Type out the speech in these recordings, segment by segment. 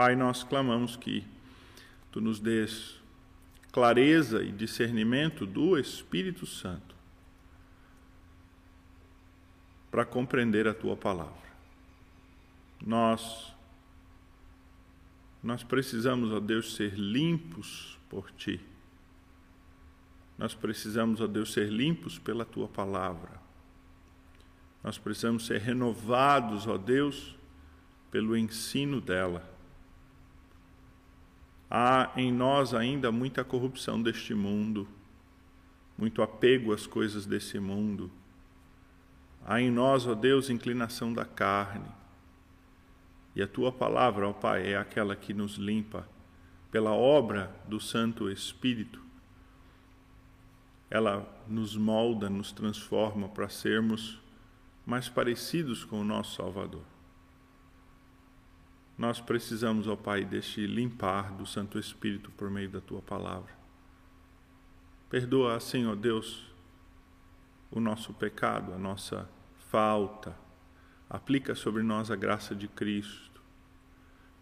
Pai, nós clamamos que tu nos dês clareza e discernimento do Espírito Santo para compreender a tua palavra. Nós nós precisamos, ó Deus, ser limpos por ti. Nós precisamos, ó Deus, ser limpos pela tua palavra. Nós precisamos ser renovados, ó Deus, pelo ensino dela. Há em nós ainda muita corrupção deste mundo, muito apego às coisas desse mundo. Há em nós, ó Deus, inclinação da carne. E a tua palavra, ó Pai, é aquela que nos limpa pela obra do Santo Espírito. Ela nos molda, nos transforma para sermos mais parecidos com o nosso Salvador. Nós precisamos, ó Pai, deste limpar do Santo Espírito por meio da tua palavra. Perdoa, Senhor Deus, o nosso pecado, a nossa falta. Aplica sobre nós a graça de Cristo.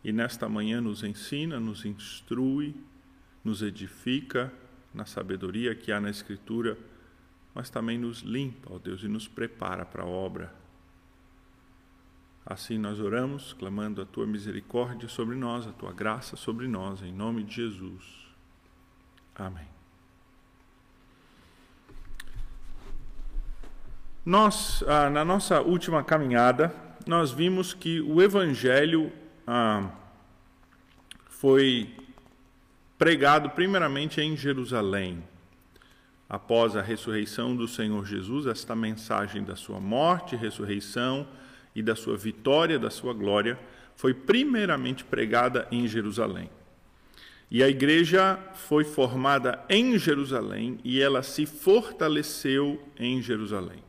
E nesta manhã nos ensina, nos instrui, nos edifica na sabedoria que há na Escritura, mas também nos limpa, ó Deus, e nos prepara para a obra. Assim nós oramos, clamando a tua misericórdia sobre nós, a tua graça sobre nós, em nome de Jesus. Amém. Nós, ah, na nossa última caminhada, nós vimos que o Evangelho ah, foi pregado primeiramente em Jerusalém. Após a ressurreição do Senhor Jesus, esta mensagem da sua morte, ressurreição e da sua vitória, da sua glória, foi primeiramente pregada em Jerusalém. E a igreja foi formada em Jerusalém e ela se fortaleceu em Jerusalém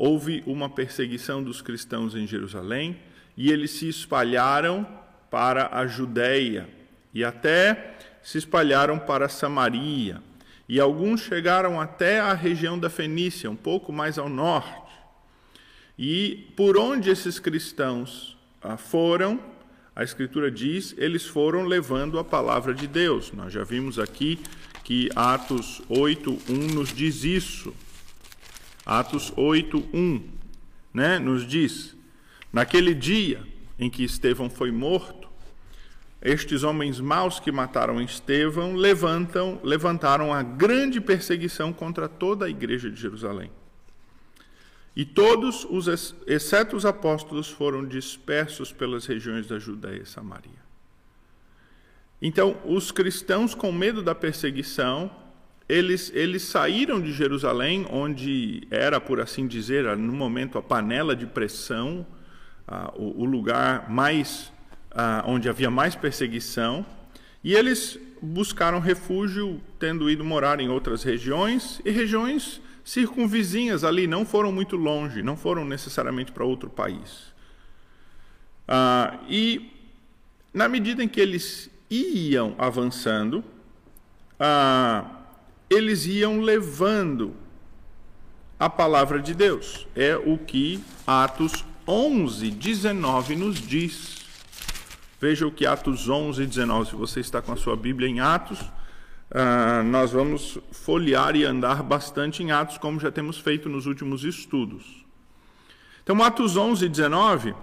houve uma perseguição dos cristãos em Jerusalém e eles se espalharam para a Judéia e até se espalharam para Samaria. E alguns chegaram até a região da Fenícia, um pouco mais ao norte. E por onde esses cristãos ah, foram, a Escritura diz, eles foram levando a palavra de Deus. Nós já vimos aqui que Atos 8, 1 nos diz isso. Atos 8, 1, né, nos diz: Naquele dia em que Estevão foi morto, estes homens maus que mataram Estevão levantam, levantaram a grande perseguição contra toda a igreja de Jerusalém. E todos, os, exceto os apóstolos, foram dispersos pelas regiões da Judéia e Samaria. Então, os cristãos, com medo da perseguição, eles, eles saíram de Jerusalém, onde era, por assim dizer, no momento a panela de pressão, ah, o, o, lugar mais ah, onde havia mais perseguição, e eles buscaram refúgio, tendo ido morar em outras regiões e regiões circunvizinhas ali, não foram muito longe, não foram necessariamente para outro país. Ah, e na medida em que eles iam avançando, ah, eles iam levando a palavra de Deus. É o que Atos 11, 19 nos diz. Veja o que Atos 11, 19. Se você está com a sua Bíblia em Atos, uh, nós vamos folhear e andar bastante em Atos, como já temos feito nos últimos estudos. Então, Atos 11, 19,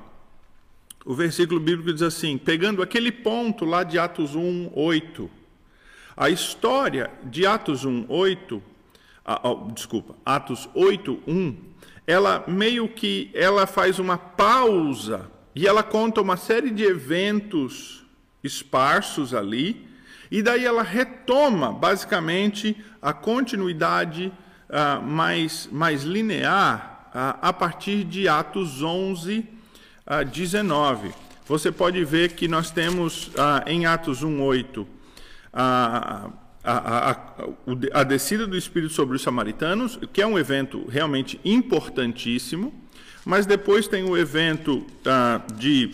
o versículo bíblico diz assim: pegando aquele ponto lá de Atos 1, 8. A história de Atos 1, 8, oh, desculpa, Atos 8, 1, ela meio que ela faz uma pausa e ela conta uma série de eventos esparsos ali, e daí ela retoma basicamente a continuidade uh, mais, mais linear uh, a partir de Atos 11, uh, 19. Você pode ver que nós temos em Atos 1, 8 a, a, a, a descida do Espírito sobre os samaritanos, que é um evento realmente importantíssimo, mas depois tem o evento ah, de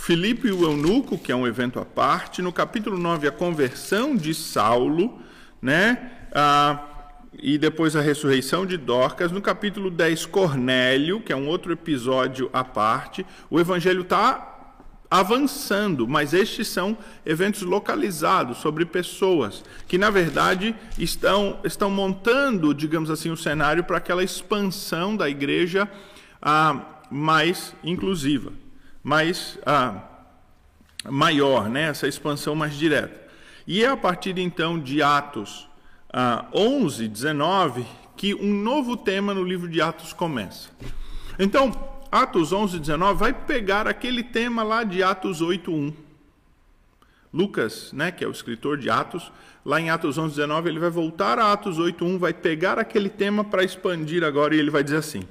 Filipe e o eunuco, que é um evento à parte. No capítulo 9, a conversão de Saulo, né? Ah, e depois a ressurreição de Dorcas. No capítulo 10, Cornélio, que é um outro episódio à parte. O evangelho está avançando, mas estes são eventos localizados sobre pessoas que, na verdade, estão, estão montando, digamos assim, o cenário para aquela expansão da igreja ah, mais inclusiva, mais ah, maior, né? essa expansão mais direta. E é a partir então de Atos ah, 11, 19, que um novo tema no livro de Atos começa. Então, Atos 11, 19 vai pegar aquele tema lá de Atos 8, 1. Lucas, né, que é o escritor de Atos, lá em Atos 11, 19, ele vai voltar a Atos 8, 1, vai pegar aquele tema para expandir agora e ele vai dizer assim: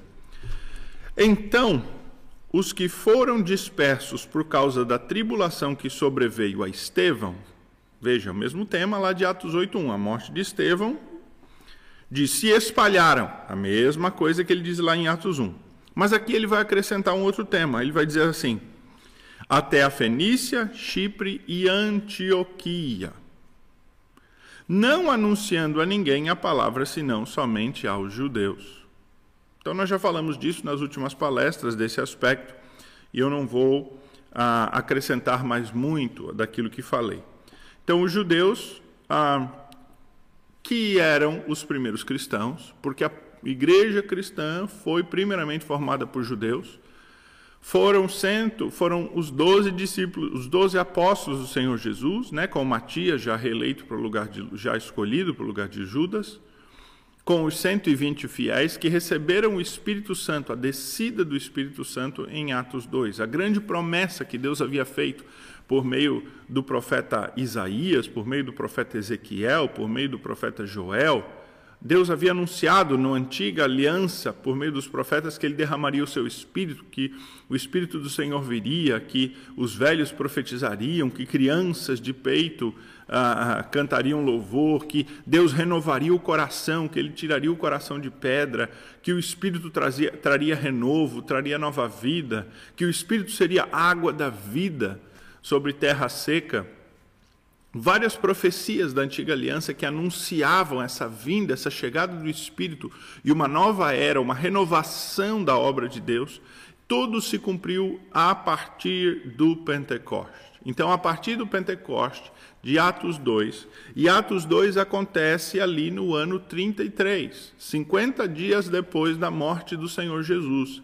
Então, os que foram dispersos por causa da tribulação que sobreveio a Estevão, veja, o mesmo tema lá de Atos 8:1, a morte de Estevão, diz se espalharam, a mesma coisa que ele diz lá em Atos 1. Mas aqui ele vai acrescentar um outro tema, ele vai dizer assim: até a Fenícia, Chipre e Antioquia, não anunciando a ninguém a palavra senão somente aos judeus. Então, nós já falamos disso nas últimas palestras, desse aspecto, e eu não vou ah, acrescentar mais muito daquilo que falei. Então, os judeus, ah, que eram os primeiros cristãos, porque a igreja cristã foi primeiramente formada por judeus, foram cento, foram os doze discípulos, os doze apóstolos do Senhor Jesus, né, com Matias já reeleito para o lugar de, já escolhido para o lugar de Judas, com os 120 fiéis que receberam o Espírito Santo, a descida do Espírito Santo em Atos 2. A grande promessa que Deus havia feito por meio do profeta Isaías, por meio do profeta Ezequiel, por meio do profeta Joel, Deus havia anunciado na antiga aliança, por meio dos profetas, que ele derramaria o seu espírito, que o espírito do Senhor viria, que os velhos profetizariam, que crianças de peito ah, cantariam louvor, que Deus renovaria o coração, que ele tiraria o coração de pedra, que o espírito trazia, traria renovo, traria nova vida, que o espírito seria água da vida sobre terra seca várias profecias da antiga aliança que anunciavam essa vinda, essa chegada do Espírito e uma nova era, uma renovação da obra de Deus, tudo se cumpriu a partir do Pentecoste. Então, a partir do Pentecoste, de Atos 2, e Atos 2 acontece ali no ano 33, 50 dias depois da morte do Senhor Jesus.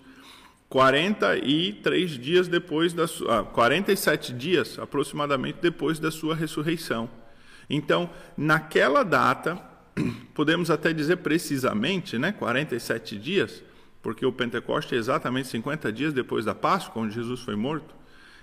43 dias depois da sua, ah, 47 dias aproximadamente depois da sua ressurreição. Então, naquela data, podemos até dizer precisamente, né, 47 dias, porque o Pentecoste é exatamente 50 dias depois da Páscoa, onde Jesus foi morto.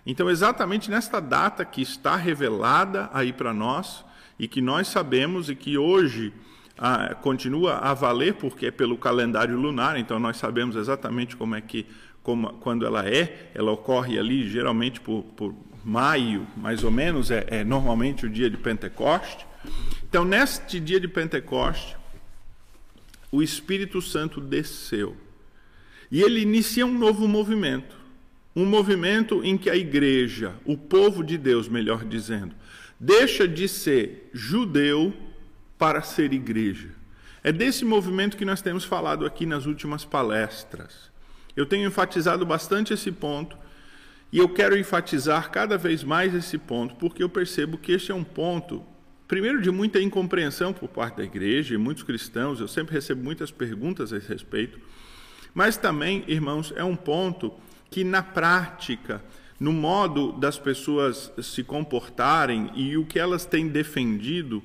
Então, exatamente nesta data que está revelada aí para nós e que nós sabemos e que hoje ah, continua a valer porque é pelo calendário lunar, então nós sabemos exatamente como é que como, quando ela é, ela ocorre ali geralmente por, por maio, mais ou menos, é, é normalmente o dia de Pentecoste. Então, neste dia de Pentecoste, o Espírito Santo desceu. E ele inicia um novo movimento. Um movimento em que a igreja, o povo de Deus, melhor dizendo, deixa de ser judeu para ser igreja. É desse movimento que nós temos falado aqui nas últimas palestras. Eu tenho enfatizado bastante esse ponto e eu quero enfatizar cada vez mais esse ponto, porque eu percebo que este é um ponto, primeiro, de muita incompreensão por parte da igreja e muitos cristãos, eu sempre recebo muitas perguntas a esse respeito, mas também, irmãos, é um ponto que na prática, no modo das pessoas se comportarem e o que elas têm defendido,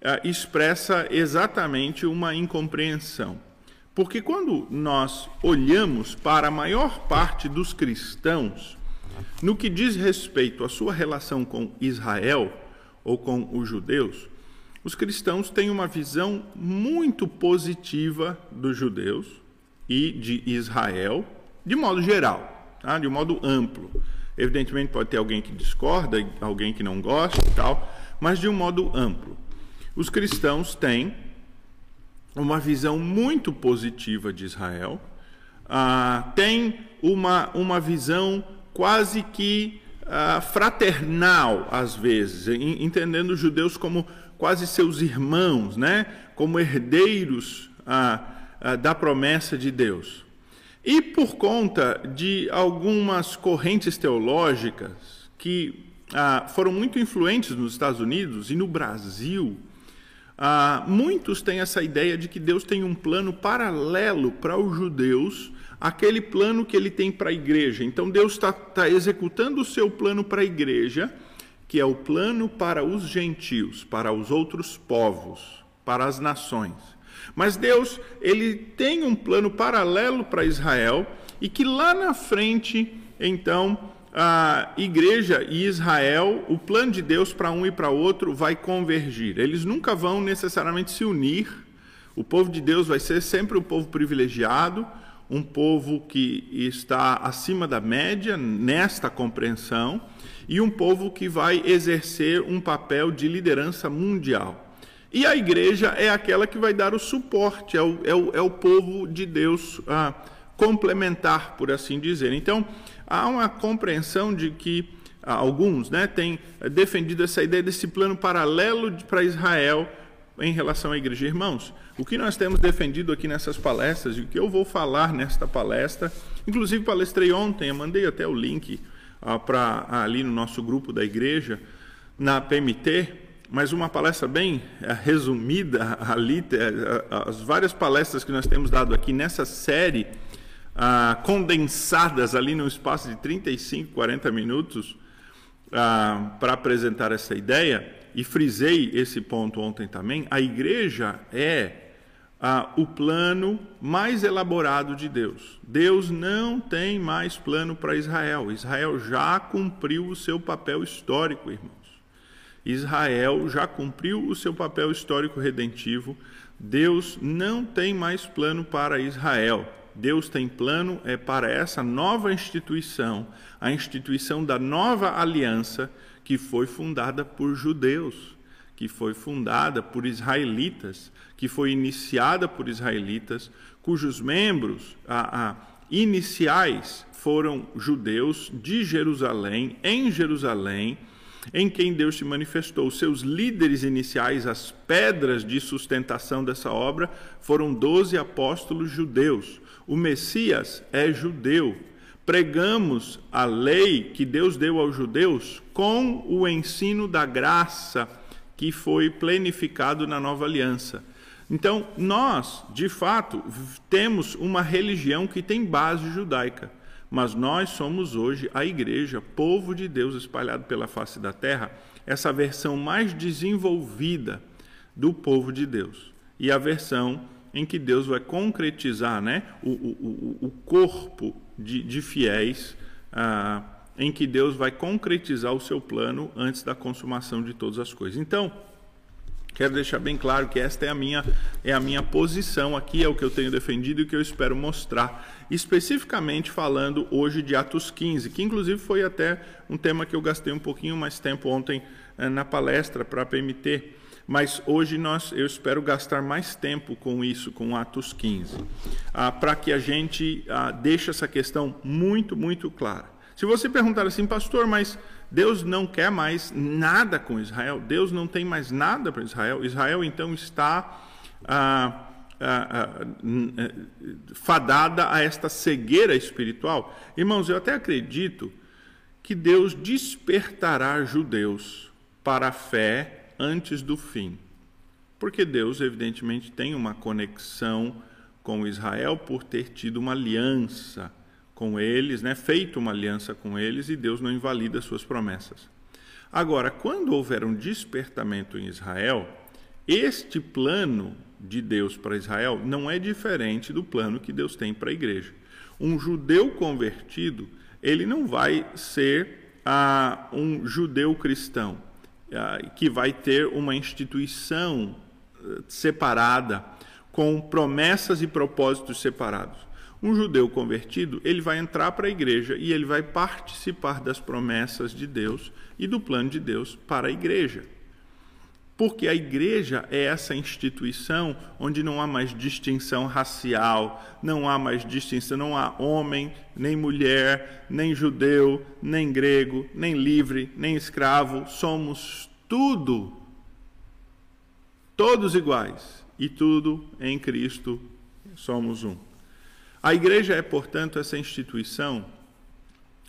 eh, expressa exatamente uma incompreensão. Porque quando nós olhamos para a maior parte dos cristãos, no que diz respeito à sua relação com Israel ou com os judeus, os cristãos têm uma visão muito positiva dos judeus e de Israel, de modo geral, tá? de modo amplo. Evidentemente pode ter alguém que discorda, alguém que não gosta e tal, mas de um modo amplo. Os cristãos têm uma visão muito positiva de Israel, ah, tem uma, uma visão quase que ah, fraternal, às vezes, entendendo os judeus como quase seus irmãos, né? como herdeiros ah, ah, da promessa de Deus. E por conta de algumas correntes teológicas que ah, foram muito influentes nos Estados Unidos e no Brasil, ah, muitos têm essa ideia de que Deus tem um plano paralelo para os judeus, aquele plano que ele tem para a igreja. Então Deus está tá executando o seu plano para a igreja, que é o plano para os gentios, para os outros povos, para as nações. Mas Deus, ele tem um plano paralelo para Israel e que lá na frente, então, a igreja e Israel, o plano de Deus para um e para outro vai convergir. Eles nunca vão necessariamente se unir. O povo de Deus vai ser sempre um povo privilegiado, um povo que está acima da média nesta compreensão e um povo que vai exercer um papel de liderança mundial. E a igreja é aquela que vai dar o suporte, é o, é o, é o povo de Deus ah, complementar, por assim dizer. Então, há uma compreensão de que alguns né, têm defendido essa ideia desse plano paralelo para Israel em relação à igreja. Irmãos, o que nós temos defendido aqui nessas palestras, e o que eu vou falar nesta palestra, inclusive palestrei ontem, eu mandei até o link ah, para ali no nosso grupo da igreja, na PMT, mas uma palestra bem eh, resumida ali, eh, as várias palestras que nós temos dado aqui nessa série ah, condensadas ali no espaço de 35, 40 minutos ah, para apresentar essa ideia, e frisei esse ponto ontem também, a igreja é ah, o plano mais elaborado de Deus. Deus não tem mais plano para Israel. Israel já cumpriu o seu papel histórico, irmãos. Israel já cumpriu o seu papel histórico redentivo. Deus não tem mais plano para Israel. Deus tem plano é para essa nova instituição, a instituição da nova aliança que foi fundada por judeus, que foi fundada por israelitas, que foi iniciada por israelitas, cujos membros a, a, iniciais foram judeus de Jerusalém, em Jerusalém, em quem Deus se manifestou. Seus líderes iniciais, as pedras de sustentação dessa obra, foram doze apóstolos judeus. O Messias é judeu. Pregamos a lei que Deus deu aos judeus com o ensino da graça que foi plenificado na nova aliança. Então, nós, de fato, temos uma religião que tem base judaica, mas nós somos hoje a igreja, povo de Deus espalhado pela face da terra, essa versão mais desenvolvida do povo de Deus. E a versão em que Deus vai concretizar né, o, o, o corpo de, de fiéis, ah, em que Deus vai concretizar o seu plano antes da consumação de todas as coisas. Então, quero deixar bem claro que esta é a minha, é a minha posição aqui, é o que eu tenho defendido e o que eu espero mostrar, especificamente falando hoje de Atos 15, que inclusive foi até um tema que eu gastei um pouquinho mais tempo ontem eh, na palestra para a PMT mas hoje nós, eu espero gastar mais tempo com isso, com Atos 15, ah, para que a gente ah, deixe essa questão muito, muito clara. Se você perguntar assim, pastor, mas Deus não quer mais nada com Israel, Deus não tem mais nada para Israel, Israel então está ah, ah, ah eh, fadada a esta cegueira espiritual. Irmãos, eu até acredito que Deus despertará judeus para a fé antes do fim. Porque Deus, evidentemente, tem uma conexão com Israel por ter tido uma aliança com eles, né? feito uma aliança com eles, e Deus não invalida suas promessas. Agora, quando houver um despertamento em Israel, este plano de Deus para Israel não é diferente do plano que Deus tem para a igreja. Um judeu convertido, ele não vai ser ah, um judeu cristão ah, que vai ter uma instituição eh, separada, com promessas e propósitos separados. Um judeu convertido, ele vai entrar para a igreja e ele vai participar das promessas de Deus e do plano de Deus para a igreja. Porque a igreja é essa instituição onde não há mais distinção racial, não há mais distinção, não há homem, nem mulher, nem judeu, nem grego, nem livre, nem escravo, somos tudo, todos iguais, e tudo em Cristo somos um. A igreja é, portanto, essa instituição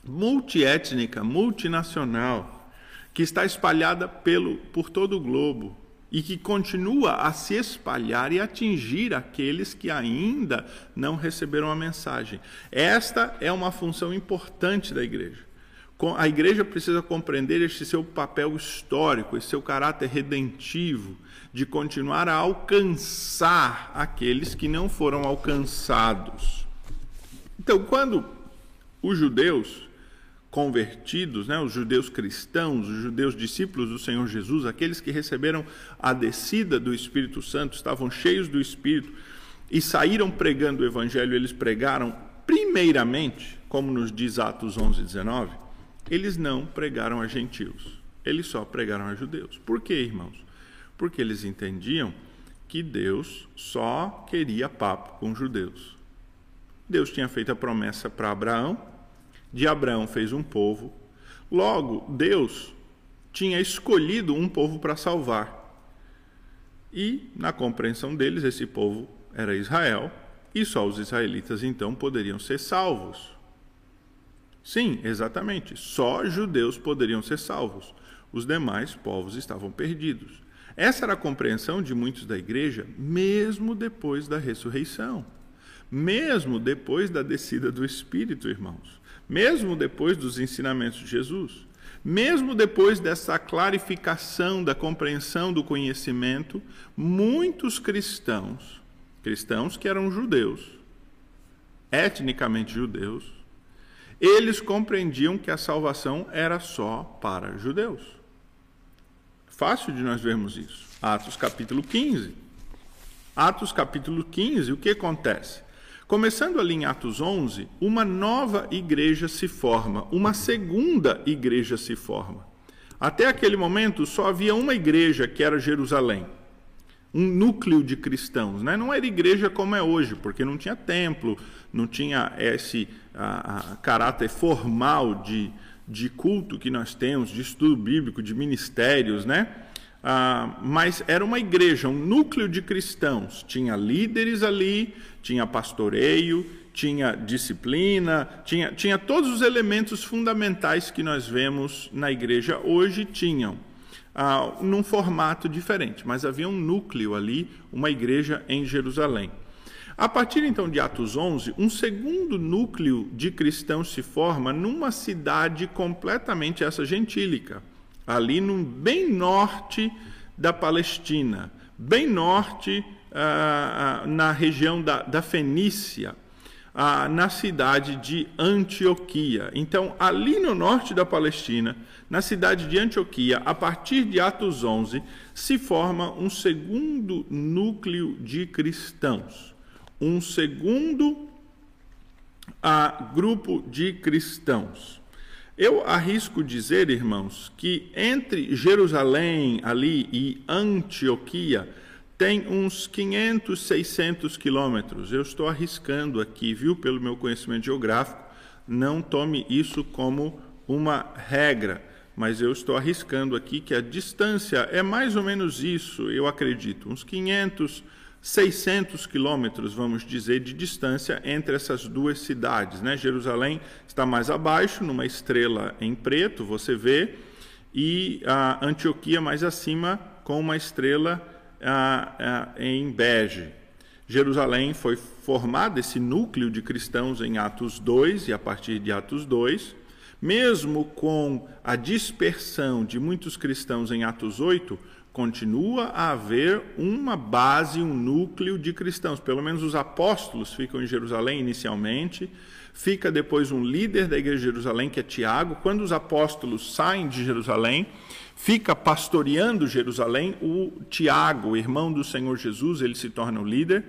multiétnica, multinacional, que está espalhada pelo, por todo o globo e que continua a se espalhar e atingir aqueles que ainda não receberam a mensagem. Esta é uma função importante da igreja. A igreja precisa compreender este seu papel histórico, esse seu caráter redentivo, de continuar a alcançar aqueles que não foram alcançados. Então, quando os judeus convertidos, né, os judeus cristãos, os judeus discípulos do Senhor Jesus, aqueles que receberam a descida do Espírito Santo, estavam cheios do Espírito e saíram pregando o Evangelho, eles pregaram primeiramente, como nos diz Atos 11, 19, eles não pregaram a gentios, eles só pregaram a judeus. Por quê, irmãos? Porque eles entendiam que Deus só queria papo com judeus. Deus tinha feito a promessa para Abraão, de Abraão fez um povo. Logo, Deus tinha escolhido um povo para salvar. E, na compreensão deles, esse povo era Israel, e só os israelitas então poderiam ser salvos. Sim, exatamente, só judeus poderiam ser salvos. Os demais povos estavam perdidos. Essa era a compreensão de muitos da igreja, mesmo depois da ressurreição, mesmo depois da descida do Espírito, irmãos mesmo depois dos ensinamentos de Jesus, mesmo depois dessa clarificação da compreensão do conhecimento, muitos cristãos, cristãos que eram judeus, etnicamente judeus, eles compreendiam que a salvação era só para judeus. Fácil de nós vermos isso. Atos capítulo 15. Atos capítulo 15, o que acontece? Começando ali em Atos 11, uma nova igreja se forma, uma segunda igreja se forma. Até aquele momento só havia uma igreja que era Jerusalém, um núcleo de cristãos. Né? Não era igreja como é hoje, porque não tinha templo, não tinha esse a, a, caráter formal de, de culto que nós temos, de estudo bíblico, de ministérios, né? Ah, mas era uma igreja, um núcleo de cristãos. Tinha líderes ali, tinha pastoreio, tinha disciplina, tinha, tinha todos os elementos fundamentais que nós vemos na igreja hoje, tinham. Ah, num formato diferente, mas havia um núcleo ali, uma igreja em Jerusalém. A partir então de Atos 11, um segundo núcleo de cristãos se forma numa cidade completamente essa gentílica ali no bem norte da Palestina, bem norte ah, na região da, da Fenícia, ah, na cidade de Antioquia. Então, ali no norte da Palestina, na cidade de Antioquia, a partir de Atos 11, se forma um segundo núcleo de cristãos, um segundo ah, grupo de cristãos. Eu arrisco dizer, irmãos, que entre Jerusalém ali e Antioquia tem uns 500, 600 quilômetros. Eu estou arriscando aqui, viu, pelo meu conhecimento geográfico. Não tome isso como uma regra, mas eu estou arriscando aqui que a distância é mais ou menos isso, eu acredito, uns 500, 600 quilômetros, vamos dizer, de distância entre essas duas cidades. Né? Jerusalém está mais abaixo, numa estrela em preto, você vê, e a Antioquia mais acima, com uma estrela em bege. Jerusalém foi formado esse núcleo de cristãos em Atos 2 e a partir de Atos 2, mesmo com a dispersão de muitos cristãos em Atos 8, continua a haver uma base, um núcleo de cristãos. Pelo menos os apóstolos ficam em Jerusalém inicialmente, fica depois um líder da igreja de Jerusalém, que é Tiago. Quando os apóstolos saem de Jerusalém, fica pastoreando Jerusalém o Tiago, irmão do Senhor Jesus, ele se torna o líder.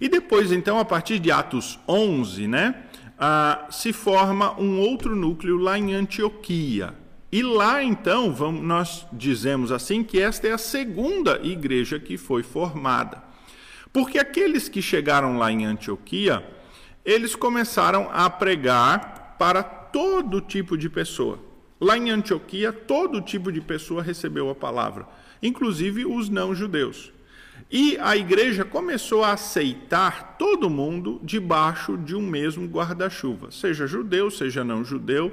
E depois, então, a partir de Atos 11, né, ah, se forma um outro núcleo lá em Antioquia. E lá então, vamos, nós dizemos assim que esta é a segunda igreja que foi formada. Porque aqueles que chegaram lá em Antioquia, eles começaram a pregar para todo tipo de pessoa. Lá em Antioquia, todo tipo de pessoa recebeu a palavra, inclusive os não-judeus. E a igreja começou a aceitar todo mundo debaixo de um mesmo guarda-chuva, seja judeu, seja não judeu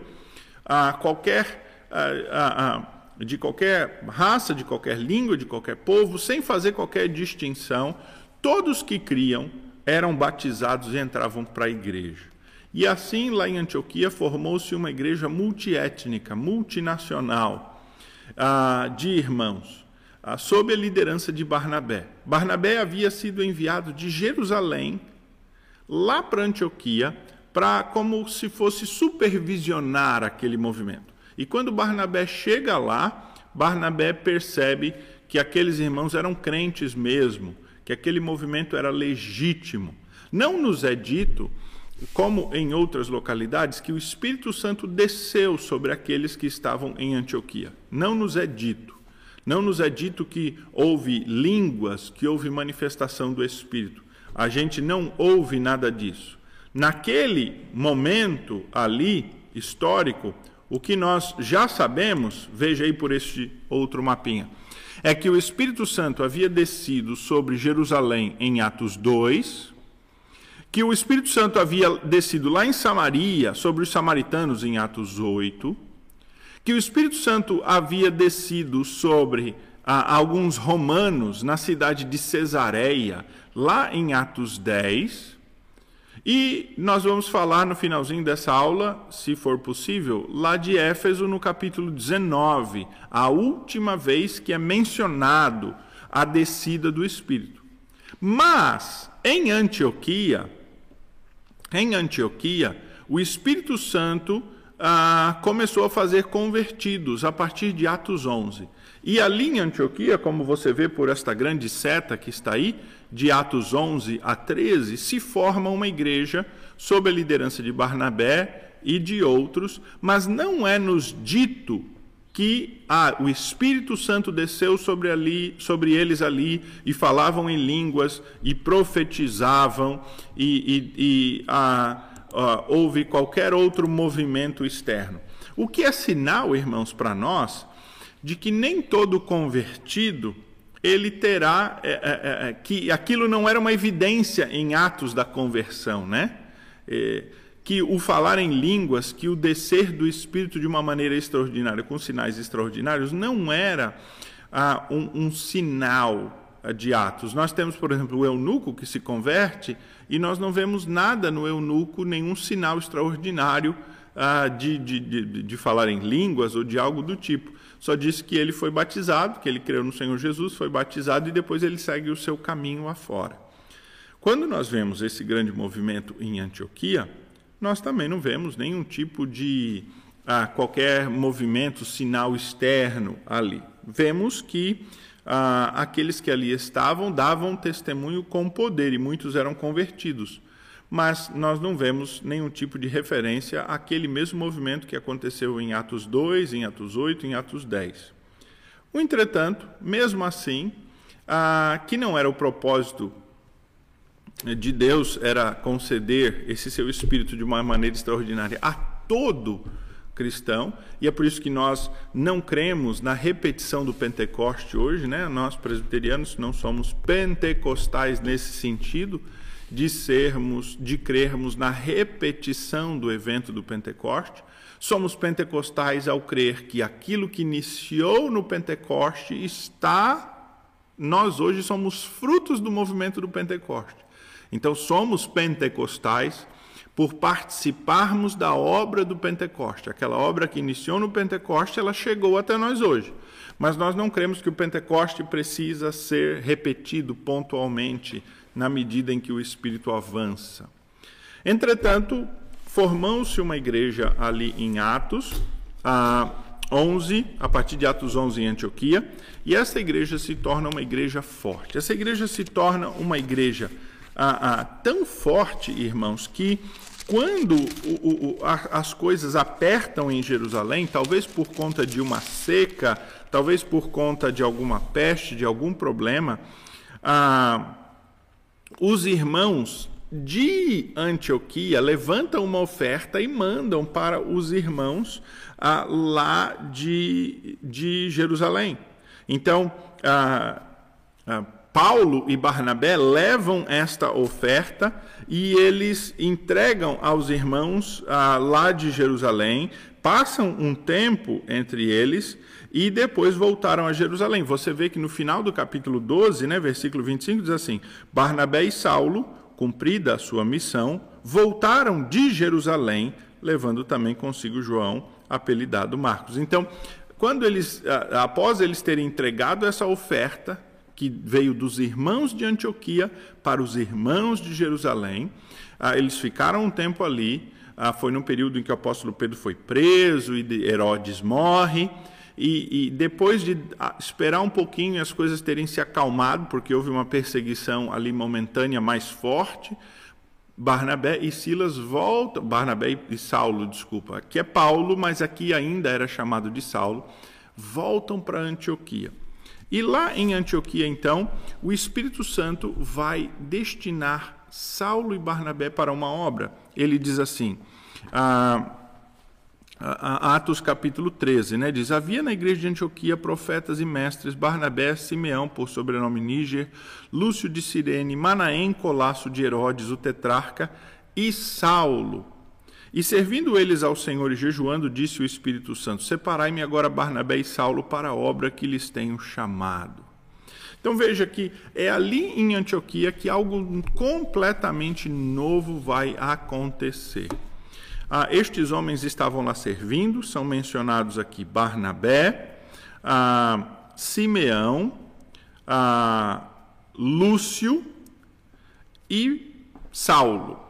a qualquer, a, a, de qualquer raça, de qualquer língua, de qualquer povo, sem fazer qualquer distinção. Todos que criam eram batizados e entravam para a igreja. E assim, lá em Antioquia, formou-se uma igreja multiétnica, multinacional, ah, de irmãos, ah, sob a liderança de Barnabé. Barnabé havia sido enviado de Jerusalém lá para Antioquia, para como se fosse supervisionar aquele movimento. E quando Barnabé chega lá, Barnabé percebe que aqueles irmãos eram crentes mesmo, que aquele movimento era legítimo. Não nos é dito como em outras localidades, que o Espírito Santo desceu sobre aqueles que estavam em Antioquia. Não nos é dito. Não nos é dito que houve línguas, que houve manifestação do Espírito. A gente não ouve nada disso. Naquele momento ali, histórico, o que nós já sabemos, veja aí por este outro mapinha, é que o Espírito Santo havia descido sobre Jerusalém em Atos 2, que o Espírito Santo havia descido lá em Samaria sobre os samaritanos em Atos 8, que o Espírito Santo havia descido sobre ah, alguns romanos na cidade de Cesareia, lá em Atos 10. E nós vamos falar no finalzinho dessa aula, se for possível, lá de Éfeso no capítulo 19, a última vez que é mencionado a descida do Espírito. Mas em Antioquia, em Antioquia, o Espírito Santo ah, começou a fazer convertidos a partir de Atos 11. E ali em Antioquia, como você vê por esta grande seta que está aí, de Atos 11 a 13, se forma uma igreja sob a liderança de Barnabé e de outros, mas não é nos dito que ah, o Espírito Santo desceu sobre, ali, sobre eles ali e falavam em línguas e profetizavam e, e, e ah, ah, houve qualquer outro movimento externo. O que é sinal, irmãos, para nós, de que nem todo convertido ele terá é, é, é, é, que aquilo não era uma evidência em atos da conversão, né? Que o falar em línguas, que o descer do Espírito de uma maneira extraordinária, com sinais extraordinários, não era ah, um, um, sinal ah, de atos. Nós temos, por exemplo, o eunuco que se converte e nós não vemos nada no eunuco, nenhum sinal extraordinário ah, de, de, de, de falar em línguas ou de algo do tipo. Só diz que ele foi batizado, que ele creu no Senhor Jesus, foi batizado e depois ele segue o seu caminho afora. Quando nós vemos esse grande movimento em Antioquia, nós também não vemos nenhum tipo de ah, qualquer movimento, sinal externo ali. Vemos que ah, aqueles que ali estavam davam testemunho com poder e muitos eram convertidos. Mas nós não vemos nenhum tipo de referência àquele mesmo movimento que aconteceu em Atos 2, em Atos 8, em Atos 10. Entretanto, mesmo assim, ah, que não era o propósito de Deus era conceder esse seu espírito de uma maneira extraordinária a todo cristão, e é por isso que nós não cremos na repetição do Pentecoste hoje, né? Nós presbiterianos não somos pentecostais nesse sentido de sermos, de crermos na repetição do evento do Pentecoste. Somos pentecostais ao crer que aquilo que iniciou no Pentecoste está nós hoje somos frutos do movimento do Pentecoste. Então, somos pentecostais por participarmos da obra do Pentecoste. Aquela obra que iniciou no Pentecoste, ela chegou até nós hoje. Mas nós não cremos que o Pentecoste precisa ser repetido pontualmente na medida em que o Espírito avança. Entretanto, formou-se uma igreja ali em Atos, a 11, a partir de Atos 11 em Antioquia, e essa igreja se torna uma igreja forte. Essa igreja se torna uma igreja forte ah, ah, tão forte, irmãos, que quando o, o, as coisas apertam em Jerusalém, talvez por conta de uma seca, talvez por conta de alguma peste, de algum problema, ah, os irmãos de Antioquia levantam uma oferta e mandam para os irmãos ah, lá de, de Jerusalém. Então, ah, Paulo e Barnabé levam esta oferta e eles entregam aos irmãos ah, lá de Jerusalém, passam um tempo entre eles e depois voltaram a Jerusalém. Você vê que no final do capítulo 12, né, versículo 25, diz assim: Barnabé e Saulo, cumprida a sua missão, voltaram de Jerusalém, levando também consigo João, apelidado Marcos. Então, quando eles, após eles terem entregado essa oferta, que veio dos irmãos de Antioquia para os irmãos de Jerusalém. Ah, eles ficaram um tempo ali. Ah, foi no período em que o apóstolo Pedro foi preso e Herodes morre. E, e, depois de ah, esperar um pouquinho as coisas terem se acalmado, porque houve uma perseguição ali momentânea mais forte, Barnabé e Silas voltam, Barnabé e Saulo, desculpa, aqui é Paulo, mas aqui ainda era chamado de Saulo, voltam para Antioquia. E lá em Antioquia, então, o Espírito Santo vai destinar Saulo e Barnabé para uma obra. Ele diz assim, ah, Atos capítulo 13, né? Diz: Havia na igreja de Antioquia profetas e mestres, Barnabé, Simeão, por sobrenome Níger, Lúcio de Cirene, Manaém, Colasso de Herodes, o tetrarca, e Saulo, e servindo eles ao Senhor e jejuando, disse o Espírito Santo: Separai-me agora Barnabé e Saulo para a obra que lhes tenho chamado. Então veja que é ali em Antioquia que algo completamente novo vai acontecer. Ah, estes homens estavam lá servindo, são mencionados aqui Barnabé, ah, Simeão, ah, Lúcio e Saulo.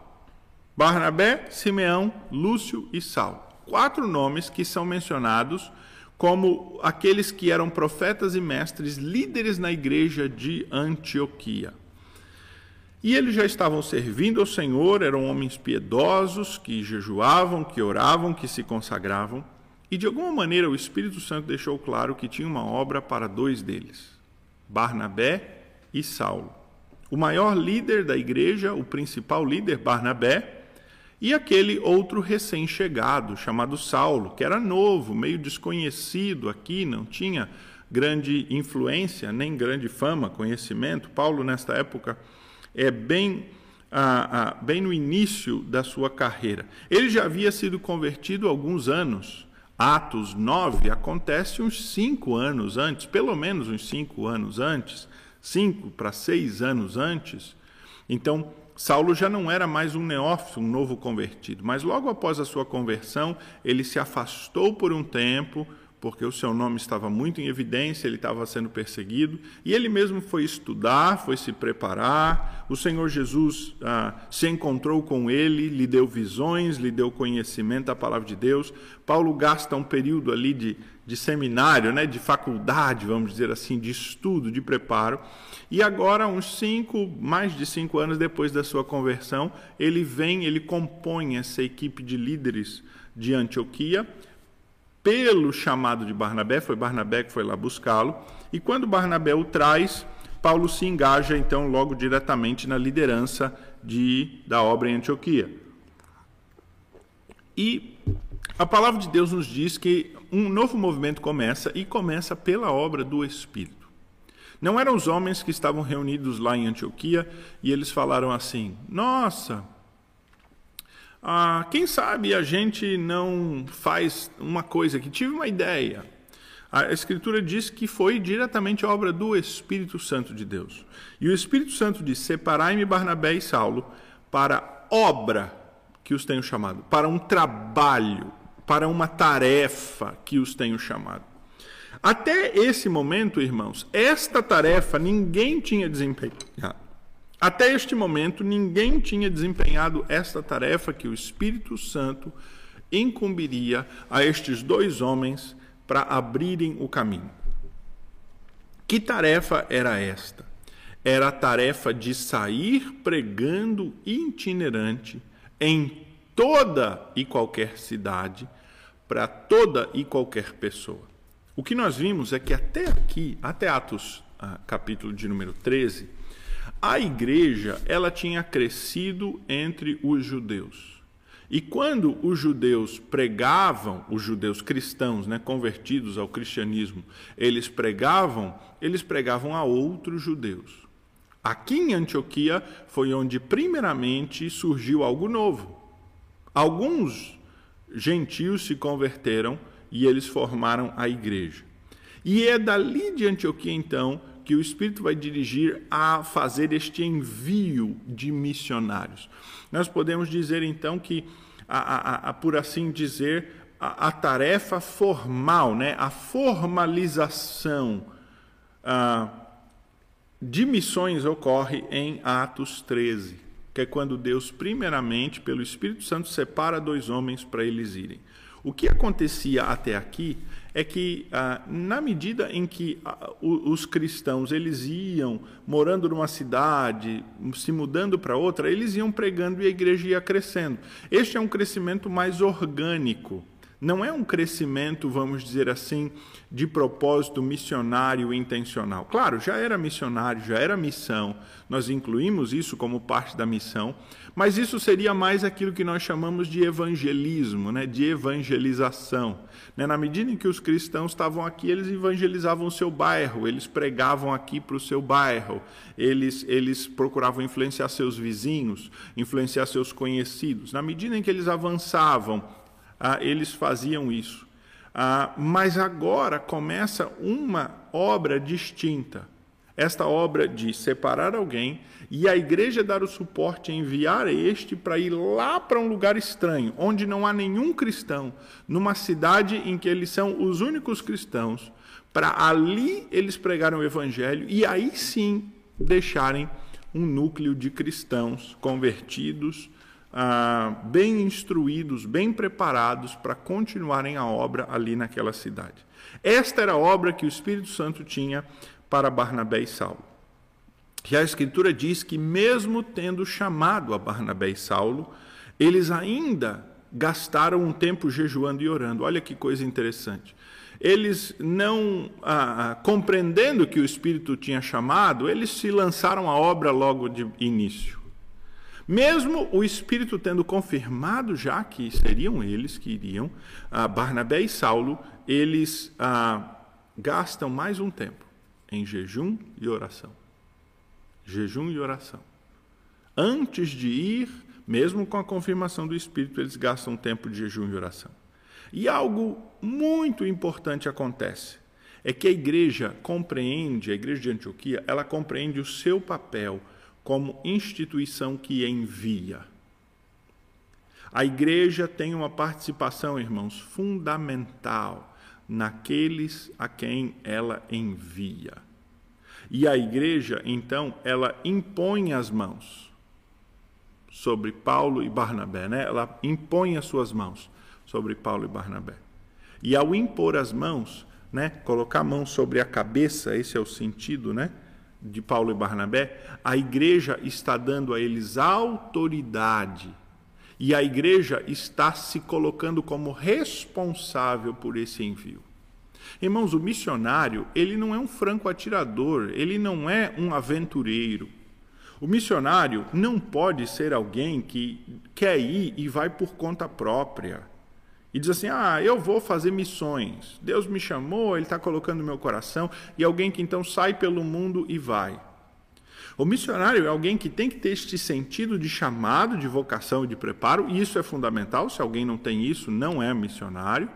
Barnabé, Simeão, Lúcio e Saulo. Quatro nomes que são mencionados como aqueles que eram profetas e mestres, líderes na igreja de Antioquia. E eles já estavam servindo ao Senhor, eram homens piedosos que jejuavam, que oravam, que se consagravam. E de alguma maneira o Espírito Santo deixou claro que tinha uma obra para dois deles, Barnabé e Saulo. O maior líder da igreja, o principal líder, Barnabé, e aquele outro recém-chegado, chamado Saulo, que era novo, meio desconhecido aqui, não tinha grande influência, nem grande fama, conhecimento. Paulo, nesta época, é bem, ah, ah, bem no início da sua carreira. Ele já havia sido convertido há alguns anos. Atos 9 acontece uns cinco anos antes, pelo menos uns cinco anos antes, cinco para seis anos antes. Então, Saulo já não era mais um neófito, um novo convertido, mas logo após a sua conversão, ele se afastou por um tempo, porque o seu nome estava muito em evidência, ele estava sendo perseguido, e ele mesmo foi estudar, foi se preparar. O Senhor Jesus ah, se encontrou com ele, lhe deu visões, lhe deu conhecimento da palavra de Deus. Paulo gasta um período ali de, de seminário, né, de faculdade, vamos dizer assim, de estudo, de preparo. E agora, uns cinco, mais de cinco anos depois da sua conversão, ele vem, ele compõe essa equipe de líderes de Antioquia pelo chamado de Barnabé, foi Barnabé que foi lá buscá-lo, e quando Barnabé o traz, Paulo se engaja então logo diretamente na liderança de, da obra em Antioquia. E a palavra de Deus nos diz que um novo movimento começa e começa pela obra do Espírito. Não eram os homens que estavam reunidos lá em Antioquia e eles falaram assim: Nossa, ah, quem sabe a gente não faz uma coisa que tive uma ideia. A Escritura diz que foi diretamente obra do Espírito Santo de Deus. E o Espírito Santo diz: Separai-me Barnabé e Saulo para obra que os tenho chamado, para um trabalho, para uma tarefa que os tenho chamado. Até esse momento, irmãos, esta tarefa ninguém tinha desempenhado. Até este momento, ninguém tinha desempenhado esta tarefa que o Espírito Santo incumbiria a estes dois homens para abrirem o caminho. Que tarefa era esta? Era a tarefa de sair pregando itinerante em toda e qualquer cidade, para toda e qualquer pessoa. O que nós vimos é que até aqui, até Atos, ah, capítulo de número 13, a igreja, ela tinha crescido entre os judeus. E quando os judeus pregavam, os judeus cristãos, né, convertidos ao cristianismo, eles pregavam, eles pregavam a outros judeus. Aqui em Antioquia foi onde primeiramente surgiu algo novo. Alguns gentios se converteram e eles formaram a igreja. E é dali de Antioquia então que o Espírito vai dirigir a fazer este envio de missionários. Nós podemos dizer então que, a, a, a por assim dizer, a, a, tarefa formal, né, a formalização ah, de missões ocorre em Atos 13, que é quando Deus, primeiramente, pelo Espírito Santo, separa dois homens para eles irem. O que acontecia até aqui é que, ah, na medida em que ah, os cristãos eles iam morando numa cidade, se mudando para outra, eles iam pregando e a igreja ia crescendo. Este é um crescimento mais orgânico. Não é um crescimento, vamos dizer assim, de propósito missionário intencional. Claro, já era missionário, já era missão, nós incluímos isso como parte da missão, mas isso seria mais aquilo que nós chamamos de evangelismo, né? de evangelização. Né? Na medida em que os cristãos estavam aqui, eles evangelizavam o seu bairro, eles pregavam aqui para o seu bairro, eles, eles procuravam influenciar seus vizinhos, influenciar seus conhecidos. Na medida em que eles avançavam, ah, eles faziam isso. Ah, mas agora começa uma obra distinta. Esta obra de separar alguém e a igreja dar o suporte, enviar este para ir lá para um lugar estranho, onde não há nenhum cristão, numa cidade em que eles são os únicos cristãos, para ali eles pregarem o evangelho e aí sim deixarem um núcleo de cristãos convertidos, ah, bem instruídos, bem preparados para continuarem a obra ali naquela cidade. Esta era a obra que o Espírito Santo tinha para Barnabé e Saulo. E a Escritura diz que, mesmo tendo chamado a Barnabé e Saulo, eles ainda gastaram um tempo jejuando e orando. Olha que coisa interessante. Eles não, ah, ah compreendendo que o Espírito tinha chamado, eles se lançaram à obra logo de início. Mesmo o Espírito tendo confirmado já que seriam eles que iriam, ah, Barnabé e Saulo, eles ah, gastam mais um tempo em jejum e oração. Jejum e oração. Antes de ir, mesmo com a confirmação do Espírito, eles gastam tempo de jejum e oração. E algo muito importante acontece. É que a igreja compreende, a igreja de Antioquia, ela compreende o seu papel como instituição que envia. A igreja tem uma participação, irmãos, fundamental naqueles a quem ela envia. E a igreja, então, ela impõe as mãos sobre Paulo e Barnabé, né? Ela impõe as suas mãos sobre Paulo e Barnabé. E ao impor as mãos, né, colocar a mão sobre a cabeça, esse é o sentido, né? De Paulo e Barnabé, a igreja está dando a eles autoridade e a igreja está se colocando como responsável por esse envio. Irmãos, o missionário, ele não é um franco atirador, ele não é um aventureiro. O missionário não pode ser alguém que quer ir e vai por conta própria e diz assim: Ah, eu vou fazer missões. Deus me chamou, Ele está colocando no meu coração. E alguém que então sai pelo mundo e vai. O missionário é alguém que tem que ter este sentido de chamado, de vocação e de preparo, e isso é fundamental. Se alguém não tem isso, não é missionário.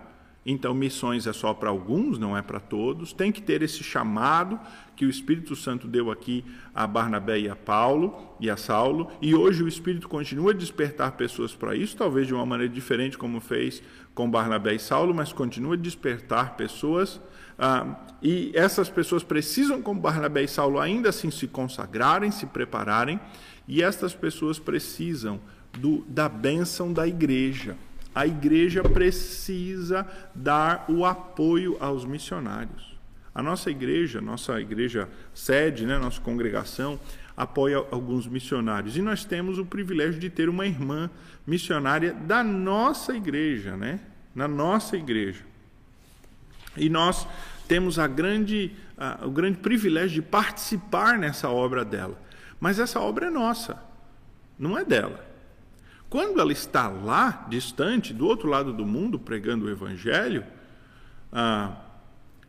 Então, missões é só para alguns, não é para todos. Tem que ter esse chamado que o Espírito Santo deu aqui a Barnabé e a Paulo e a Saulo. E hoje o Espírito continua a despertar pessoas para isso, talvez de uma maneira diferente, como fez com Barnabé e Saulo, mas continua a despertar pessoas. Ah, e essas pessoas precisam, como Barnabé e Saulo, ainda assim se consagrarem, se prepararem. E estas pessoas precisam do, da bênção da igreja a igreja precisa dar o apoio aos missionários. A nossa igreja, nossa igreja sede, né, nossa congregação, apoia alguns missionários. E nós temos o privilégio de ter uma irmã missionária da nossa igreja, né? Na nossa igreja. E nós temos a grande, a, o grande privilégio de participar nessa obra dela. Mas essa obra é nossa, não é dela. Quando ela está lá, distante, do outro lado do mundo, pregando o Evangelho, ah,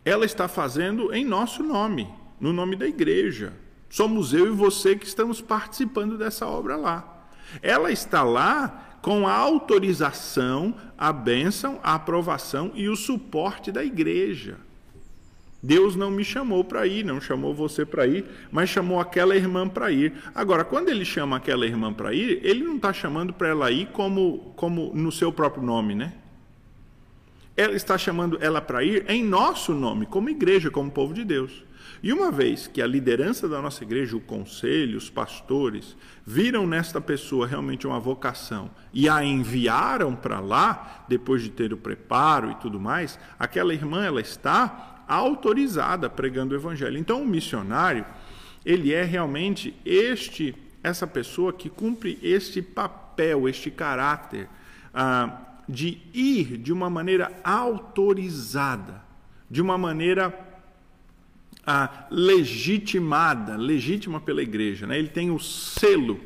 ela está fazendo em nosso nome, no nome da igreja. Somos eu e você que estamos participando dessa obra lá. Ela está lá com a autorização, a bênção, a aprovação e o suporte da igreja. Deus não me chamou para ir, não chamou você para ir, mas chamou aquela irmã para ir. Agora, quando ele chama aquela irmã para ir, ele não está chamando para ela ir como, como no seu próprio nome, né? Ele está chamando ela para ir em nosso nome, como igreja, como povo de Deus. E uma vez que a liderança da nossa igreja, o conselho, os pastores, viram nesta pessoa realmente uma vocação e a enviaram para lá, depois de ter o preparo e tudo mais, aquela irmã ela está autorizada pregando o evangelho. Então, o missionário, ele é realmente este essa pessoa que cumpre este papel, este caráter ah, de ir de uma maneira autorizada, de uma maneira ah, legitimada, legítima pela igreja. Né? Ele tem o selo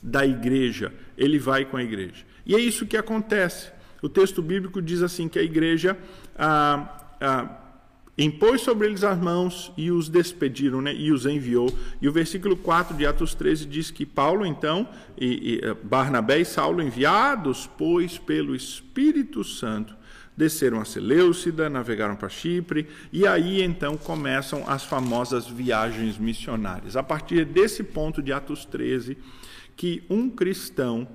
da igreja, ele vai com a igreja. E é isso que acontece. O texto bíblico diz assim que a igreja ah, ah, impôs sobre eles as mãos e os despediram, né? e os enviou. E o versículo 4 de Atos 13 diz que Paulo, então, e, e eh, Barnabé e Saulo, enviados, pois, pelo Espírito Santo, desceram a Seleucida, navegaram para Chipre, e aí então começam as famosas viagens missionárias. A partir desse ponto de Atos 13, que um cristão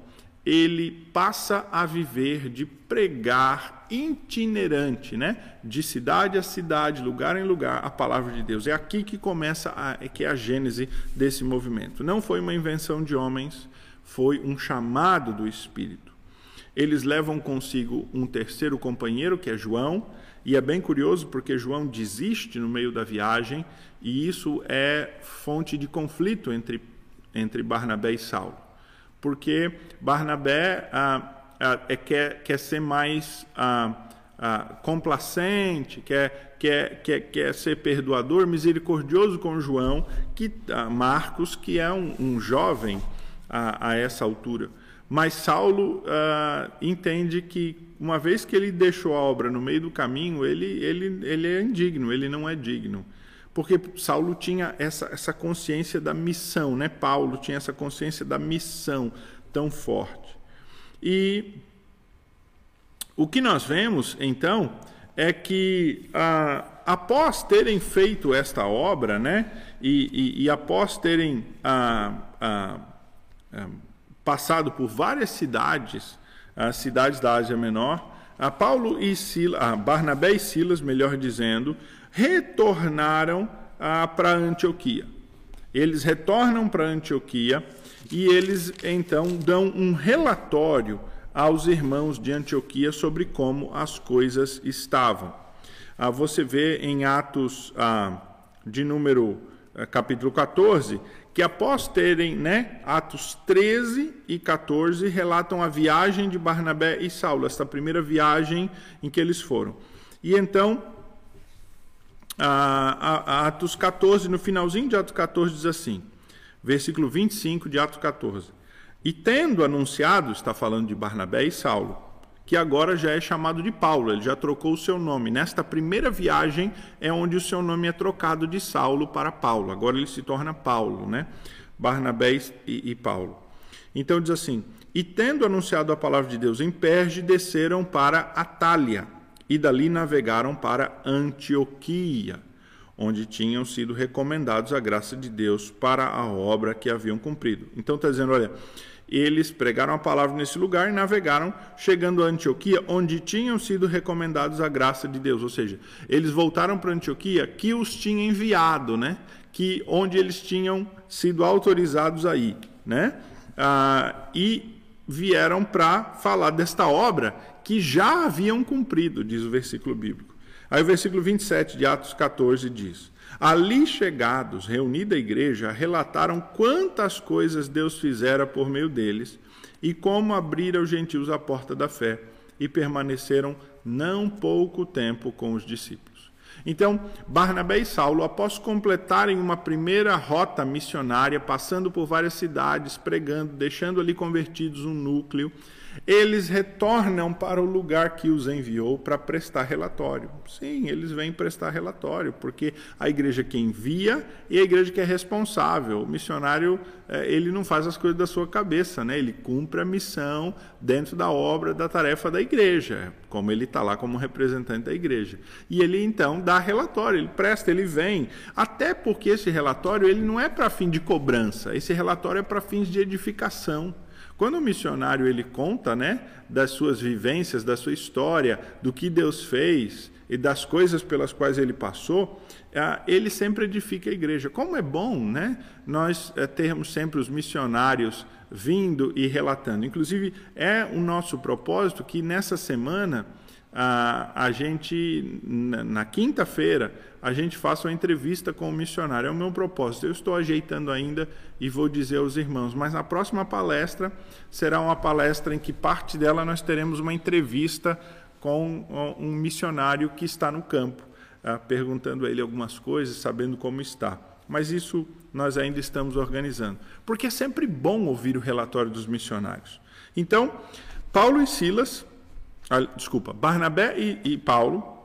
ele passa a viver de pregar itinerante, né? De cidade a cidade, lugar em lugar, a palavra de Deus. É aqui que começa a, é que é a gênese desse movimento. Não foi uma invenção de homens, foi um chamado do Espírito. Eles levam consigo um terceiro companheiro, que é João, e é bem curioso porque João desiste no meio da viagem, e isso é fonte de conflito entre, entre Barnabé e Saulo porque Barnabé ah, ah, é, quer, quer ser mais ah, complacente, quer, quer, quer, quer ser perdoador, misericordioso com João, que Marcos, que é um, um jovem a, essa altura. Mas Saulo entende que, uma vez que ele deixou a obra no meio do caminho, ele, ele, ele é indigno, ele não é digno porque Saulo tinha essa, essa consciência da missão, né? Paulo tinha essa consciência da missão tão forte. E o que nós vemos, então, é que ah, após terem feito esta obra, né? E, e, e após terem ah, ah, ah passado por várias cidades, as cidades da Ásia Menor, a Paulo e Silas, Barnabé e Silas, melhor dizendo, retornaram ah, para Antioquia. Eles retornam para Antioquia e eles então dão um relatório aos irmãos de Antioquia sobre como as coisas estavam. Ah, você vê em Atos ah, de número ah, capítulo 14 que após terem, né, Atos 13 e 14 relatam a viagem de Barnabé e Saulo, esta primeira viagem em que eles foram. E então a, a, Atos 14, no finalzinho de Atos 14, diz assim, versículo 25 de Atos 14. E tendo anunciado, está falando de Barnabé e Saulo, que agora já é chamado de Paulo, ele já trocou o seu nome. Nesta primeira viagem é onde o seu nome é trocado de Saulo para Paulo. Agora ele se torna Paulo, né? Barnabé e, e Paulo. Então diz assim: E tendo anunciado a palavra de Deus em Perge, desceram para Atália e dali navegaram para Antioquia, onde tinham sido recomendados a graça de Deus para a obra que haviam cumprido. Então está dizendo, olha, eles pregaram a palavra nesse lugar e navegaram, chegando a Antioquia, onde tinham sido recomendados a graça de Deus. Ou seja, eles voltaram para Antioquia que os tinha enviado, né? Que onde eles tinham sido autorizados a ir, né? Ah, e vieram para falar desta obra que já haviam cumprido, diz o versículo bíblico. Aí o versículo 27 de Atos 14 diz: Ali chegados, reunida a igreja, relataram quantas coisas Deus fizera por meio deles e como abrira aos gentios a porta da fé, e permaneceram não pouco tempo com os discípulos. Então, Barnabé e Saulo, após completarem uma primeira rota missionária, passando por várias cidades, pregando, deixando ali convertidos um núcleo, eles retornam para o lugar que os enviou para prestar relatório. Sim, eles vêm prestar relatório, porque a igreja que envia e a igreja que é responsável. O missionário, é, ele não faz as coisas da sua cabeça, né? ele cumpre a missão dentro da obra, da tarefa da igreja, como ele está lá como representante da igreja. E ele então dá relatório, ele presta, ele vem, até porque esse relatório ele não é para fim de cobrança, esse relatório é para fins de edificação. Quando o missionário ele conta, né, das suas vivências, da sua história, do que Deus fez e das coisas pelas quais ele passou, ah, ele sempre edifica a igreja. Como é bom, né, nós eh, termos sempre os missionários vindo e relatando. Inclusive é o nosso propósito que nessa semana a, a gente, na, na quinta-feira, a gente faça uma entrevista com o missionário. É o meu propósito. Eu estou ajeitando ainda e vou dizer aos irmãos. Mas na próxima palestra será uma palestra em que parte dela nós teremos uma entrevista com um missionário que está no campo, ah, perguntando a ele algumas coisas, sabendo como está. Mas isso nós ainda estamos organizando. Porque é sempre bom ouvir o relatório dos missionários. Então, Paulo e Silas, desculpa, Barnabé e, e Paulo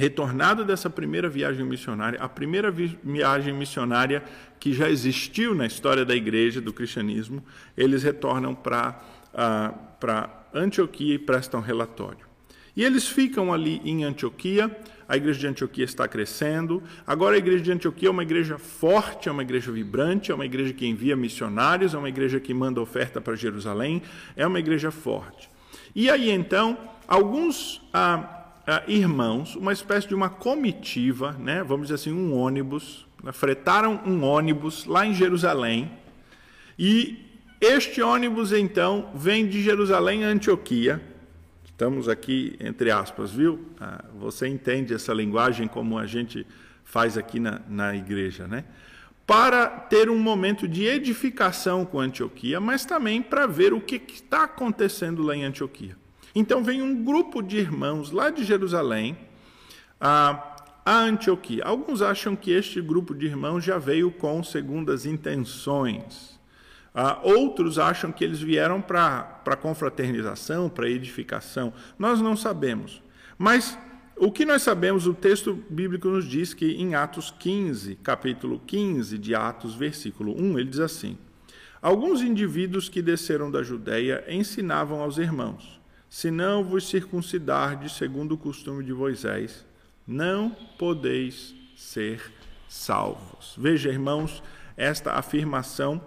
retornado dessa primeira viagem missionária, a primeira viagem missionária que já existiu na história da igreja, do cristianismo, eles retornam para uh, Antioquia e prestam relatório. E eles ficam ali em Antioquia, a igreja de Antioquia está crescendo. Agora a igreja de Antioquia é uma igreja forte, é uma igreja vibrante, é uma igreja que envia missionários, é uma igreja que manda oferta para Jerusalém, é uma igreja forte. E aí então, alguns. Ah, ah, irmãos, uma espécie de uma comitiva, né, vamos dizer assim, um ônibus, né, fretaram um ônibus lá em Jerusalém, e este ônibus então vem de Jerusalém a Antioquia. Estamos aqui entre aspas, viu? Ah, você entende essa linguagem como a gente faz aqui na, na igreja, né? Para ter um momento de edificação com Antioquia, mas também para ver o que está acontecendo lá em Antioquia. Então vem um grupo de irmãos lá de Jerusalém a, a Antioquia. Alguns acham que este grupo de irmãos já veio com segundas intenções. Uh, outros acham que eles vieram para confraternização, para edificação. Nós não sabemos. Mas o que nós sabemos, o texto bíblico nos diz que em Atos 15, capítulo 15 de Atos, versículo 1, ele diz assim: Alguns indivíduos que desceram da Judéia ensinavam aos irmãos se não vos circuncidardes segundo o costume de Moisés, não podeis ser salvos. Veja, irmãos, esta afirmação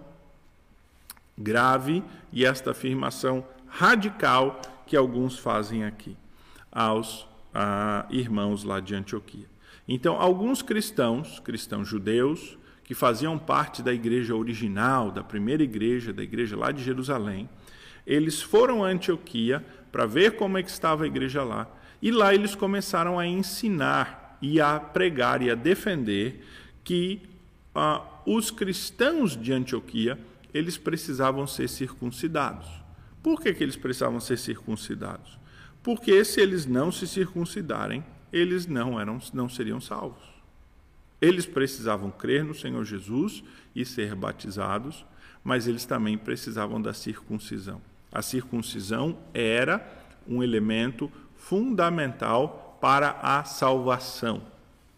grave e esta afirmação radical que alguns fazem aqui aos ah, irmãos lá de Antioquia. Então, alguns cristãos, cristãos judeus, que faziam parte da igreja original, da primeira igreja, da igreja lá de Jerusalém, eles foram a Antioquia para ver como é que estava a igreja lá. E lá eles começaram a ensinar e a pregar e a defender que ah, os cristãos de Antioquia eles precisavam ser circuncidados. Por que, que eles precisavam ser circuncidados? Porque se eles não se circuncidarem, eles não eram, não seriam salvos. Eles precisavam crer no Senhor Jesus e ser batizados, mas eles também precisavam da circuncisão. A circuncisão era um elemento fundamental para a salvação.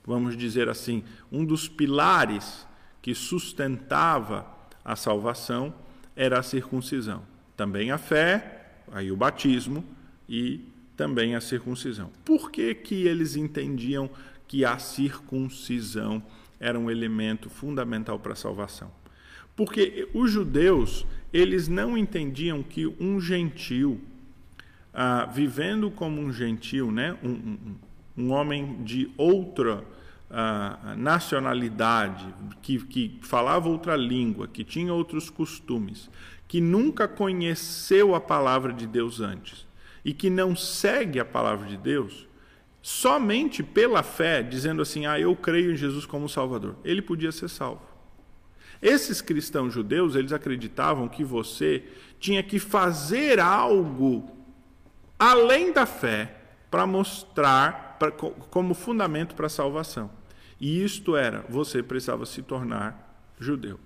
Vamos dizer assim, um dos pilares que sustentava a salvação era a circuncisão. Também a fé, aí o batismo e também a circuncisão. Por que, que eles entendiam que a circuncisão era um elemento fundamental para a salvação? Porque os judeus, eles não entendiam que um gentil, ah, vivendo como um gentil, né, um, um, um homem de outra ah, nacionalidade, que, que falava outra língua, que tinha outros costumes, que nunca conheceu a palavra de Deus antes e que não segue a palavra de Deus, somente pela fé, dizendo assim: Ah, eu creio em Jesus como Salvador, ele podia ser salvo. Esses cristãos judeus, eles acreditavam que você tinha que fazer algo além da fé para mostrar pra, como fundamento para a salvação. E isto era, você precisava se tornar judeu.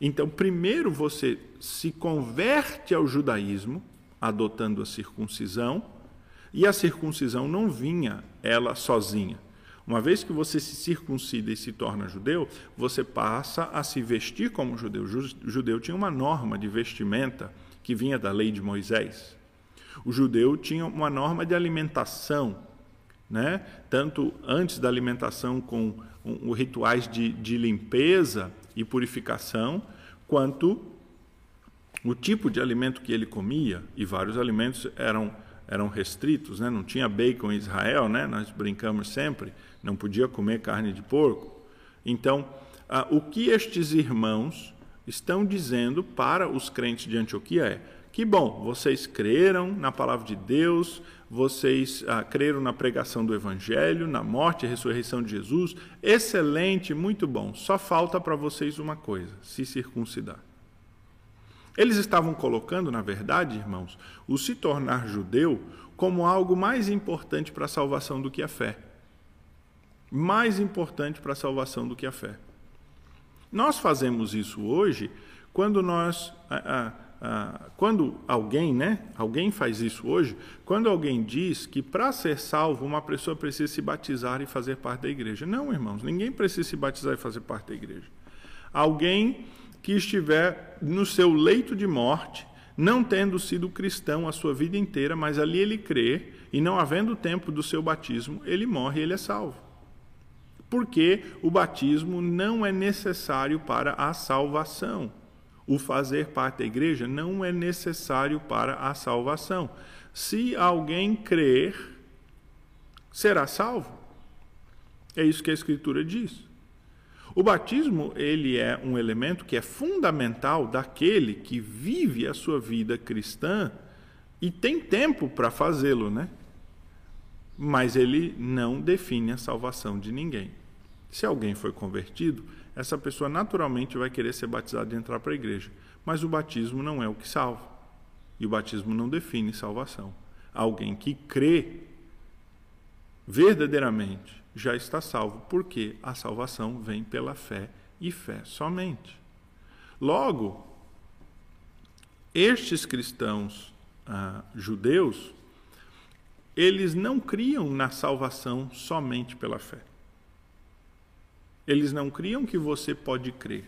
Então, primeiro você se converte ao judaísmo, adotando a circuncisão, e a circuncisão não vinha ela sozinha. Uma vez que você se circuncida e se torna judeu, você passa a se vestir como judeu. O judeu tinha uma norma de vestimenta que vinha da lei de Moisés. O judeu tinha uma norma de alimentação, né? tanto antes da alimentação com um, rituais de, de limpeza e purificação, quanto o tipo de alimento que ele comia, e vários alimentos eram, eram restritos, né? não tinha bacon em Israel, né? nós brincamos sempre, não podia comer carne de porco. Então, ah, o que estes irmãos estão dizendo para os crentes de Antioquia é: que bom, vocês creram na palavra de Deus, vocês ah, creram na pregação do Evangelho, na morte e ressurreição de Jesus. Excelente, muito bom. Só falta para vocês uma coisa: se circuncidar. Eles estavam colocando, na verdade, irmãos, o se tornar judeu como algo mais importante para a salvação do que a fé. Mais importante para a salvação do que a fé. Nós fazemos isso hoje quando nós. Ah, ah, quando alguém, né? Alguém faz isso hoje, quando alguém diz que para ser salvo uma pessoa precisa se batizar e fazer parte da igreja. Não, irmãos, ninguém precisa se batizar e fazer parte da igreja. Alguém que estiver no seu leito de morte, não tendo sido cristão a sua vida inteira, mas ali ele crê, e não havendo tempo do seu batismo, ele morre e ele é salvo. Porque o batismo não é necessário para a salvação o fazer parte da igreja não é necessário para a salvação. Se alguém crer, será salvo. É isso que a escritura diz. O batismo, ele é um elemento que é fundamental daquele que vive a sua vida cristã e tem tempo para fazê-lo, né? Mas ele não define a salvação de ninguém. Se alguém foi convertido, essa pessoa naturalmente vai querer ser batizada e entrar para a igreja. Mas o batismo não é o que salva. E o batismo não define salvação. Alguém que crê verdadeiramente já está salvo, porque a salvação vem pela fé e fé somente. Logo, estes cristãos ah, judeus, eles não criam na salvação somente pela fé. Eles não criam que você pode crer.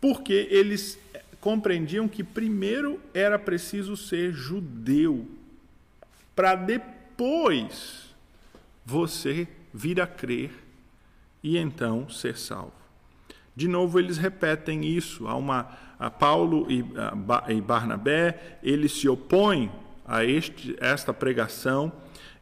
Porque eles compreendiam que primeiro era preciso ser judeu, para depois você vir a crer e então ser salvo. De novo, eles repetem isso. Há uma, a Paulo e, a, e Barnabé, eles se opõem a este, esta pregação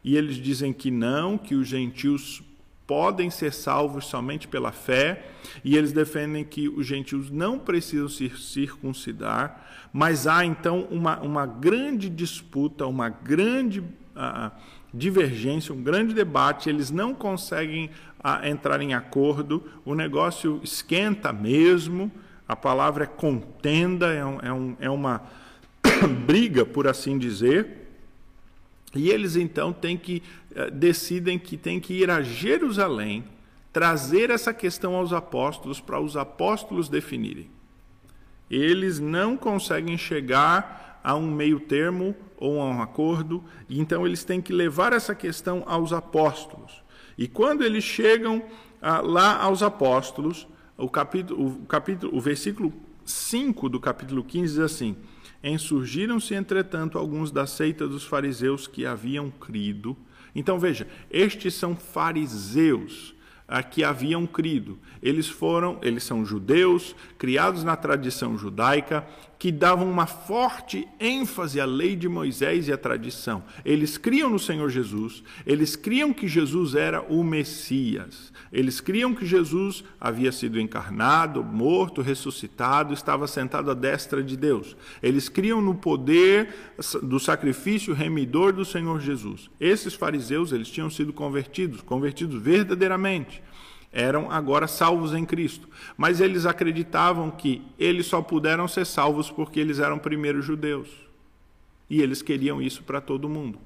e eles dizem que não, que os gentios podem ser salvos somente pela fé, e eles defendem que os gentios não precisam se circuncidar, mas há então uma, uma grande disputa, uma grande uh, divergência, um grande debate, eles não conseguem uh, entrar em acordo, o negócio esquenta mesmo, a palavra é contenda, é, um, é, um, é uma briga, por assim dizer. E eles então têm que eh, decidem que tem que ir a Jerusalém, trazer essa questão aos apóstolos para os apóstolos definirem. Eles não conseguem chegar a um meio termo ou a um acordo, então eles têm que levar essa questão aos apóstolos. E quando eles chegam ah, lá aos apóstolos, o capítulo, o capítulo, o versículo 5 do capítulo 15 diz assim: Ensurgiram-se, entretanto, alguns da seita dos fariseus que haviam crido. Então veja, estes são fariseus a que haviam crido. Eles foram, eles são judeus, criados na tradição judaica, que davam uma forte ênfase à lei de Moisés e à tradição. Eles criam no Senhor Jesus, eles criam que Jesus era o Messias. Eles criam que Jesus havia sido encarnado, morto, ressuscitado, estava sentado à destra de Deus. Eles criam no poder do sacrifício remidor do Senhor Jesus. Esses fariseus, eles tinham sido convertidos, convertidos verdadeiramente eram agora salvos em Cristo. Mas eles acreditavam que eles só puderam ser salvos porque eles eram primeiro judeus. E eles queriam isso para todo mundo.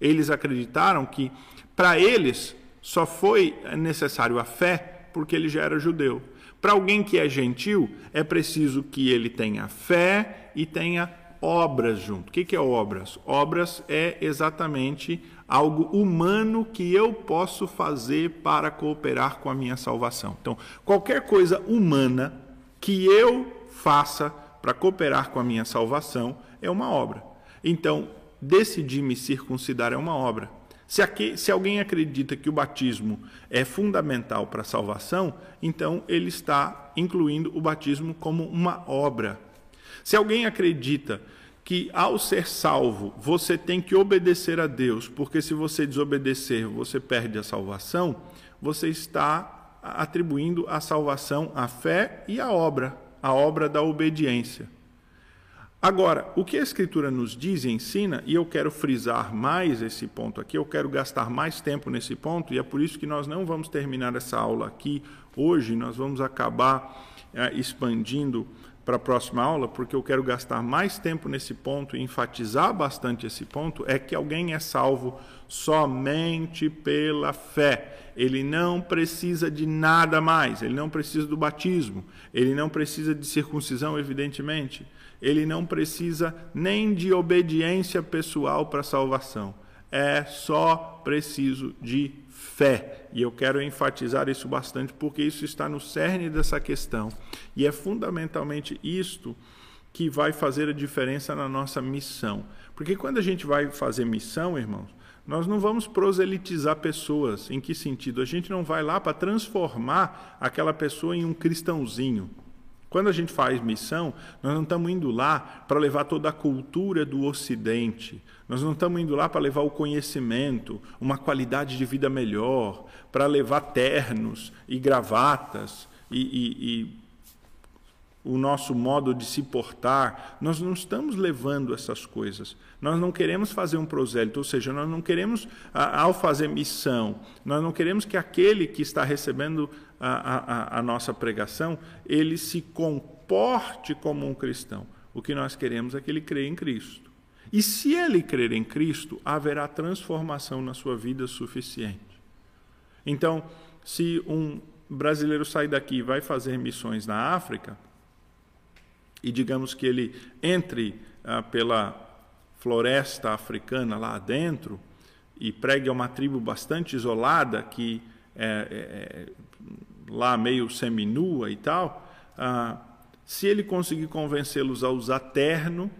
Eles acreditaram que para eles só foi necessário a fé porque ele já era judeu. Para alguém que é gentil, é preciso que ele tenha fé e tenha obras junto. O que é obras? Obras é exatamente algo humano que eu posso fazer para cooperar com a minha salvação. Então, qualquer coisa humana que eu faça para cooperar com a minha salvação é uma obra. Então, decidir me circuncidar é uma obra. Se, aqui, se alguém acredita que o batismo é fundamental para a salvação, então ele está incluindo o batismo como uma obra. Se alguém acredita que ao ser salvo você tem que obedecer a Deus, porque se você desobedecer você perde a salvação, você está atribuindo a salvação à fé e à obra, a obra da obediência. Agora, o que a Escritura nos diz e ensina, e eu quero frisar mais esse ponto aqui, eu quero gastar mais tempo nesse ponto, e é por isso que nós não vamos terminar essa aula aqui hoje, nós vamos acabar é, expandindo para a próxima aula, porque eu quero gastar mais tempo nesse ponto e enfatizar bastante esse ponto, é que alguém é salvo somente pela fé. Ele não precisa de nada mais, ele não precisa do batismo, ele não precisa de circuncisão, evidentemente, ele não precisa nem de obediência pessoal para a salvação. É só preciso de fé. E eu quero enfatizar isso bastante porque isso está no cerne dessa questão. E é fundamentalmente isto que vai fazer a diferença na nossa missão. Porque quando a gente vai fazer missão, irmãos, nós não vamos proselitizar pessoas. Em que sentido? A gente não vai lá para transformar aquela pessoa em um cristãozinho. Quando a gente faz missão, nós não estamos indo lá para levar toda a cultura do Ocidente. Nós não estamos indo lá para levar o conhecimento, uma qualidade de vida melhor, para levar ternos e gravatas e, e, e o nosso modo de se portar, nós não estamos levando essas coisas. Nós não queremos fazer um prosélito, ou seja, nós não queremos, ao fazer missão, nós não queremos que aquele que está recebendo a, a, a nossa pregação, ele se comporte como um cristão. O que nós queremos é que ele creia em Cristo. E se ele crer em Cristo, haverá transformação na sua vida suficiente. Então, se um brasileiro sai daqui e vai fazer missões na África, e digamos que ele entre ah, pela floresta africana lá dentro e pregue a uma tribo bastante isolada que é, é, é lá meio seminua e tal, ah, se ele conseguir convencê-los a usar terno,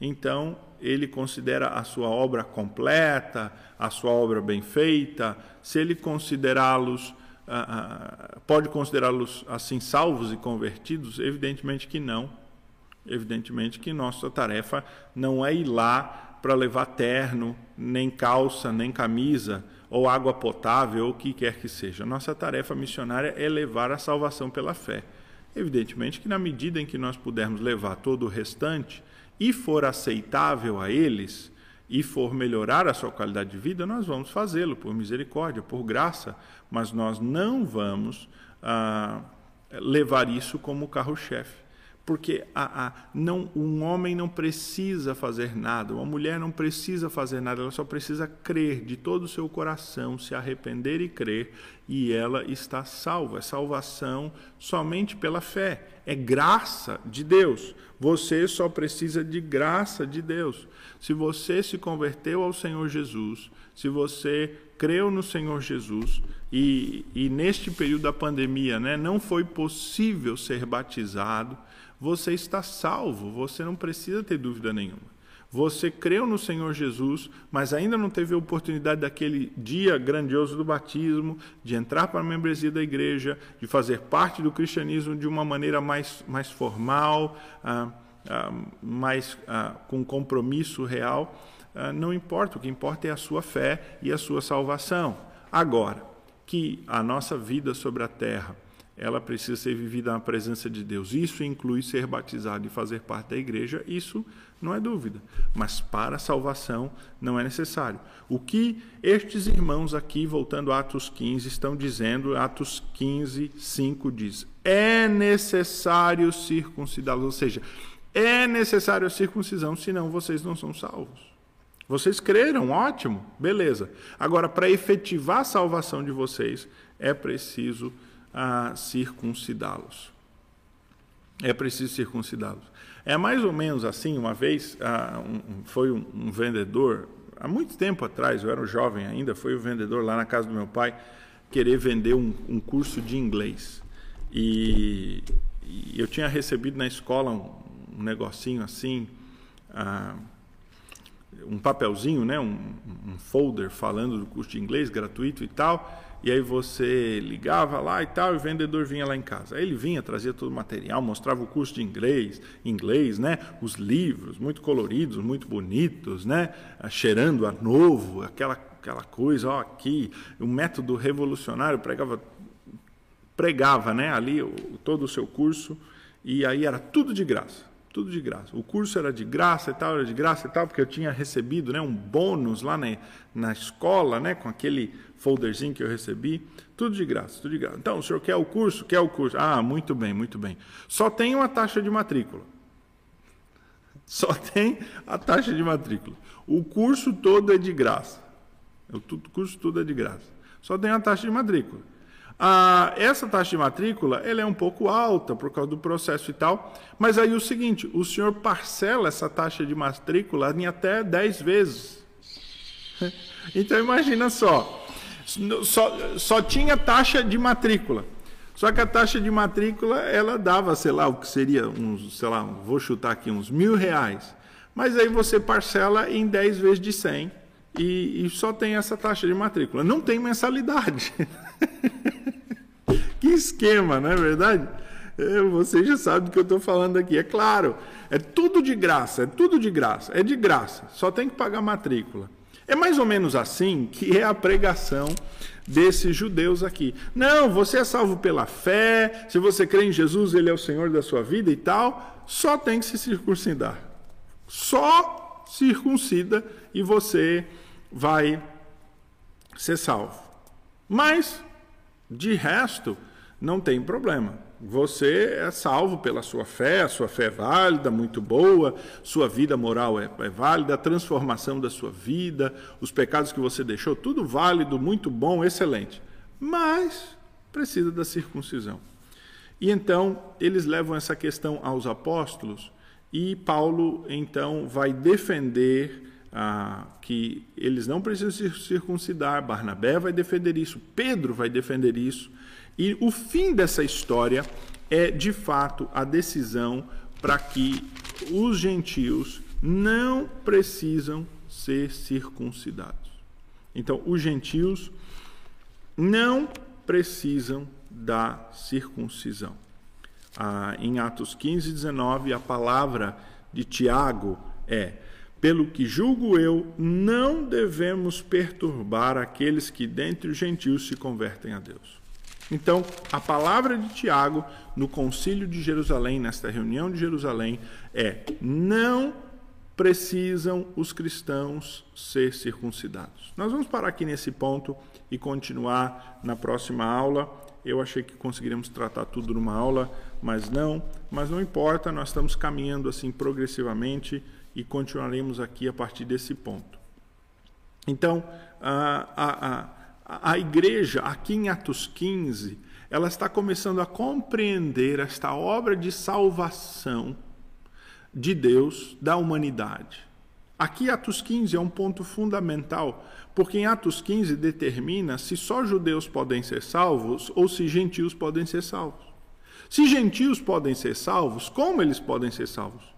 então ele considera a sua obra completa, a sua obra bem feita. Se ele considerá-los, ah, ah, pode considerá-los assim salvos e convertidos? Evidentemente que não. Evidentemente que nossa tarefa não é ir lá para levar terno, nem calça, nem camisa, ou água potável, ou o que quer que seja. Nossa tarefa missionária é levar a salvação pela fé. Evidentemente que, na medida em que nós pudermos levar todo o restante e for aceitável a eles, e for melhorar a sua qualidade de vida, nós vamos fazê-lo por misericórdia, por graça, mas nós não vamos ah, levar isso como carro-chefe porque a, a, não, um homem não precisa fazer nada, uma mulher não precisa fazer nada, ela só precisa crer de todo o seu coração, se arrepender e crer, e ela está salva. É salvação somente pela fé, é graça de Deus. Você só precisa de graça de Deus. Se você se converteu ao Senhor Jesus, se você creu no Senhor Jesus e, e neste período da pandemia né, não foi possível ser batizado, você está salvo, você não precisa ter dúvida nenhuma. Você creu no Senhor Jesus, mas ainda não teve a oportunidade daquele dia grandioso do batismo, de entrar para a membresia da igreja, de fazer parte do cristianismo de uma maneira mais, mais formal, ah, ah, mais ah, com compromisso real. Ah, não importa, o que importa é a sua fé e a sua salvação. Agora, que a nossa vida sobre a terra ela precisa ser vivida na presença de Deus. Isso inclui ser batizado e fazer parte da igreja, isso não é dúvida. Mas para a salvação não é necessário. O que estes irmãos aqui, voltando a Atos 15, estão dizendo, Atos 15, 5 diz: é necessário circuncidá-los, ou seja, é necessário a circuncisão, senão vocês não são salvos. Vocês creram, ótimo, beleza. Agora, para efetivar a salvação de vocês, é preciso ah, circuncidá-los. É preciso circuncidá-los. É mais ou menos assim, uma vez ah, foi um, vendedor, há muito tempo atrás, eu era um jovem ainda, foi o um vendedor lá na casa do meu pai, querer vender um, curso de inglês. E, eu tinha recebido na escola um, negocinho assim, ah, um papelzinho, né, um folder falando do curso de inglês gratuito e tal e aí você ligava lá e tal, e o vendedor vinha lá em casa. Aí ele vinha, trazia todo o material, mostrava o curso de inglês, inglês, né? Os livros, muito coloridos, muito bonitos, né? Cheirando a novo, aquela, aquela coisa, ó, aqui, o método revolucionário pregava, pregava, né? Ali o, todo o seu curso, e aí era tudo de graça tudo de graça. O curso era de graça e tal, era de graça e tal, porque eu tinha recebido né, um bônus lá na, na escola, né, com aquele folderzinho que eu recebi, tudo de graça, tudo de graça. Então, o senhor quer o curso? Quer o curso? Ah, muito bem, muito bem. Só tem uma taxa de matrícula. Só tem a taxa de matrícula. O curso todo é de graça. O curso todo é de graça. Só tem a taxa de matrícula. Ah, essa taxa de matrícula ela é um pouco alta por causa do processo e tal, mas aí o seguinte, o senhor parcela essa taxa de matrícula em até 10 vezes. Então imagina só, só, só tinha taxa de matrícula. Só que a taxa de matrícula ela dava, sei lá, o que seria uns, sei lá, vou chutar aqui uns mil reais. Mas aí você parcela em 10 vezes de 100 e, e só tem essa taxa de matrícula. Não tem mensalidade. que esquema, não é verdade? É, você já sabe do que eu estou falando aqui. É claro, é tudo de graça, é tudo de graça, é de graça, só tem que pagar matrícula. É mais ou menos assim que é a pregação desses judeus aqui. Não, você é salvo pela fé, se você crê em Jesus, ele é o Senhor da sua vida e tal, só tem que se circuncidar. Só circuncida e você vai ser salvo. Mas, de resto, não tem problema. Você é salvo pela sua fé, a sua fé é válida, muito boa, sua vida moral é, é, válida, a transformação da sua vida, os pecados que você deixou, tudo válido, muito bom, excelente. Mas precisa da circuncisão. E então eles levam essa questão aos apóstolos e Paulo então vai defender ah, que eles não precisam se circuncidar, Barnabé vai defender isso, Pedro vai defender isso e o fim dessa história é, de fato, a decisão para que os gentios não precisam ser circuncidados. Então, os gentios não precisam da circuncisão. Ah, em Atos 15, 19, a palavra de Tiago é: Pelo que julgo eu, não devemos perturbar aqueles que dentre os gentios se convertem a Deus. Então, a palavra de Tiago no concílio de Jerusalém, nesta reunião de Jerusalém, é: não precisam os cristãos ser circuncidados. Nós vamos parar aqui nesse ponto e continuar na próxima aula. Eu achei que conseguiríamos tratar tudo numa aula, mas não. Mas não importa, nós estamos caminhando assim progressivamente e continuaremos aqui a partir desse ponto. Então, a, a, a a igreja, aqui em Atos 15, ela está começando a compreender esta obra de salvação de Deus da humanidade. Aqui, Atos 15 é um ponto fundamental, porque em Atos 15 determina se só judeus podem ser salvos ou se gentios podem ser salvos. Se gentios podem ser salvos, como eles podem ser salvos?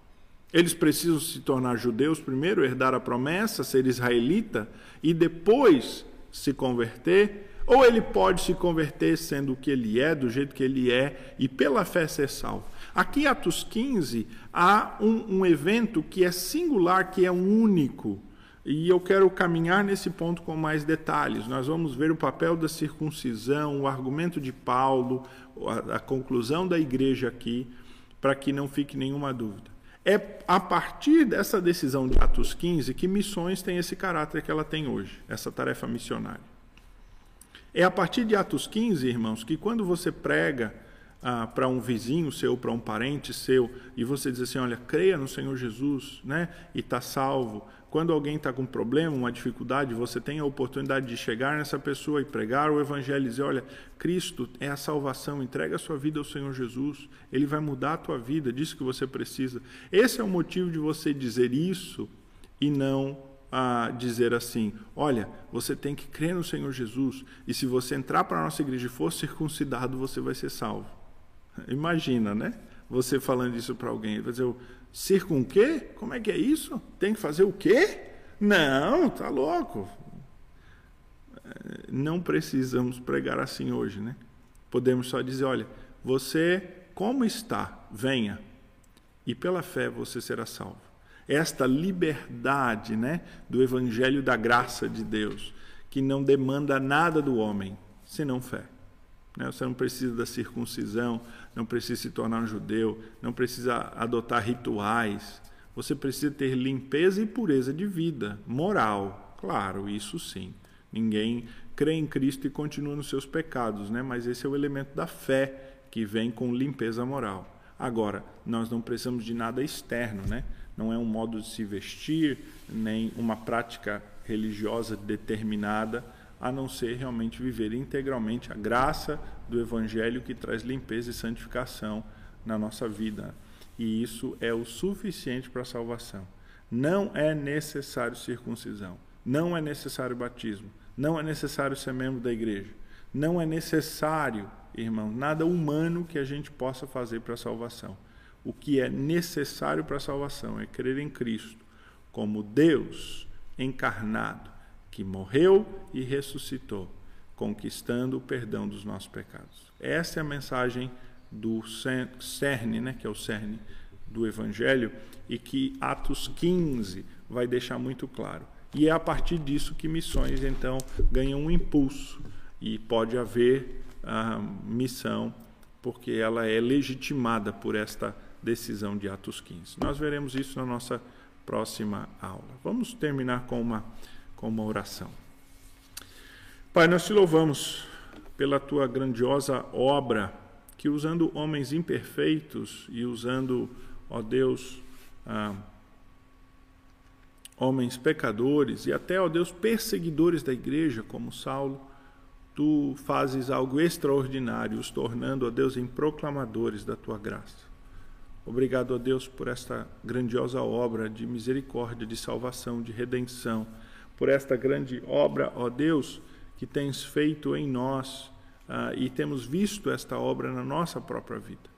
Eles precisam se tornar judeus primeiro, herdar a promessa, ser israelita e depois se converter, ou ele pode se converter sendo o que ele é, do jeito que ele é, e pela fé ser salvo. Aqui, Atos 15, há um, um evento que é singular, que é único. E eu quero caminhar nesse ponto com mais detalhes. Nós vamos ver o papel da circuncisão, o argumento de Paulo, a, a conclusão da igreja aqui, para que não fique nenhuma dúvida. É a partir dessa decisão de Atos 15 que missões têm esse caráter que ela tem hoje, essa tarefa missionária. É a partir de Atos 15, irmãos, que quando você prega ah, para um vizinho seu, para um parente seu, e você diz assim: olha, creia no Senhor Jesus, né? E está salvo. Quando alguém está com um problema, uma dificuldade, você tem a oportunidade de chegar nessa pessoa e pregar o Evangelho e dizer: olha, Cristo é a salvação, entrega a sua vida ao Senhor Jesus, Ele vai mudar a tua vida, disso que você precisa. Esse é o motivo de você dizer isso e não ah, dizer assim: olha, você tem que crer no Senhor Jesus e se você entrar para a nossa igreja e for circuncidado, você vai ser salvo. Imagina, né? Você falando isso para alguém, ele vai dizer Circun quê? Como é que é isso? Tem que fazer o quê? Não, tá louco. É, não precisamos pregar assim hoje, né? Podemos só dizer, olha, você como está, venha, e pela fé você será salvo. Esta liberdade, né, do evangelho da graça de Deus, que não demanda nada do homem, senão fé. Né? Você não precisa da circuncisão, não precisa se tornar um judeu, não precisa adotar rituais. Você precisa ter limpeza e pureza de vida, moral. Claro, isso sim. Ninguém crê em Cristo e continua nos seus pecados, né? mas esse é o elemento da fé que vem com limpeza moral. Agora, nós não precisamos de nada externo, né? não é um modo de se vestir, nem uma prática religiosa determinada a não ser realmente viver integralmente a graça do Evangelho que traz limpeza e santificação na nossa vida. E isso é o suficiente para a salvação. Não é necessário circuncisão, não é necessário batismo, não é necessário ser membro da igreja, não é necessário, irmão, nada humano que a gente possa fazer para a salvação. O que é necessário para a salvação é crer em Cristo como Deus encarnado que morreu e ressuscitou, conquistando o perdão dos nossos pecados. Essa é a mensagem do cerne, né, que é o cerne do Evangelho, e que Atos 15 vai deixar muito claro. E é a partir disso que missões, então, ganham um impulso, e pode haver a missão, porque ela é legitimada por esta decisão de Atos 15. Nós veremos isso na nossa próxima aula. Vamos terminar com uma com uma oração. Pai, nós te louvamos pela tua grandiosa obra, que usando homens imperfeitos e usando, ó Deus, ah, homens pecadores e até, ó Deus, perseguidores da igreja, como Saulo, tu fazes algo extraordinário, os tornando, ó Deus, em proclamadores da tua graça. Obrigado, ó Deus, por esta grandiosa obra de misericórdia, de salvação, de redenção por esta grande obra, ó Deus, que tens feito em nós uh, e temos visto esta obra na nossa própria vida.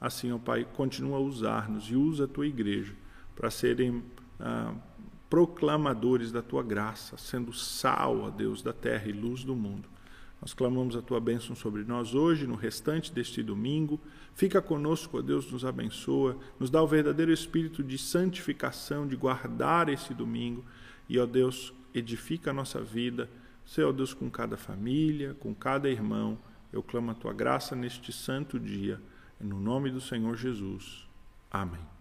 Assim, ó Pai, continua a usar-nos e usa a tua igreja para serem uh, proclamadores da tua graça, sendo sal, ó Deus, da terra e luz do mundo. Nós clamamos a tua bênção sobre nós hoje, no restante deste domingo. Fica conosco, ó Deus, nos abençoa, nos dá o verdadeiro espírito de santificação, de guardar esse domingo e, ó Deus, edifica a nossa vida. Senhor Deus, com cada família, com cada irmão, eu clamo a tua graça neste santo dia. No nome do Senhor Jesus. Amém.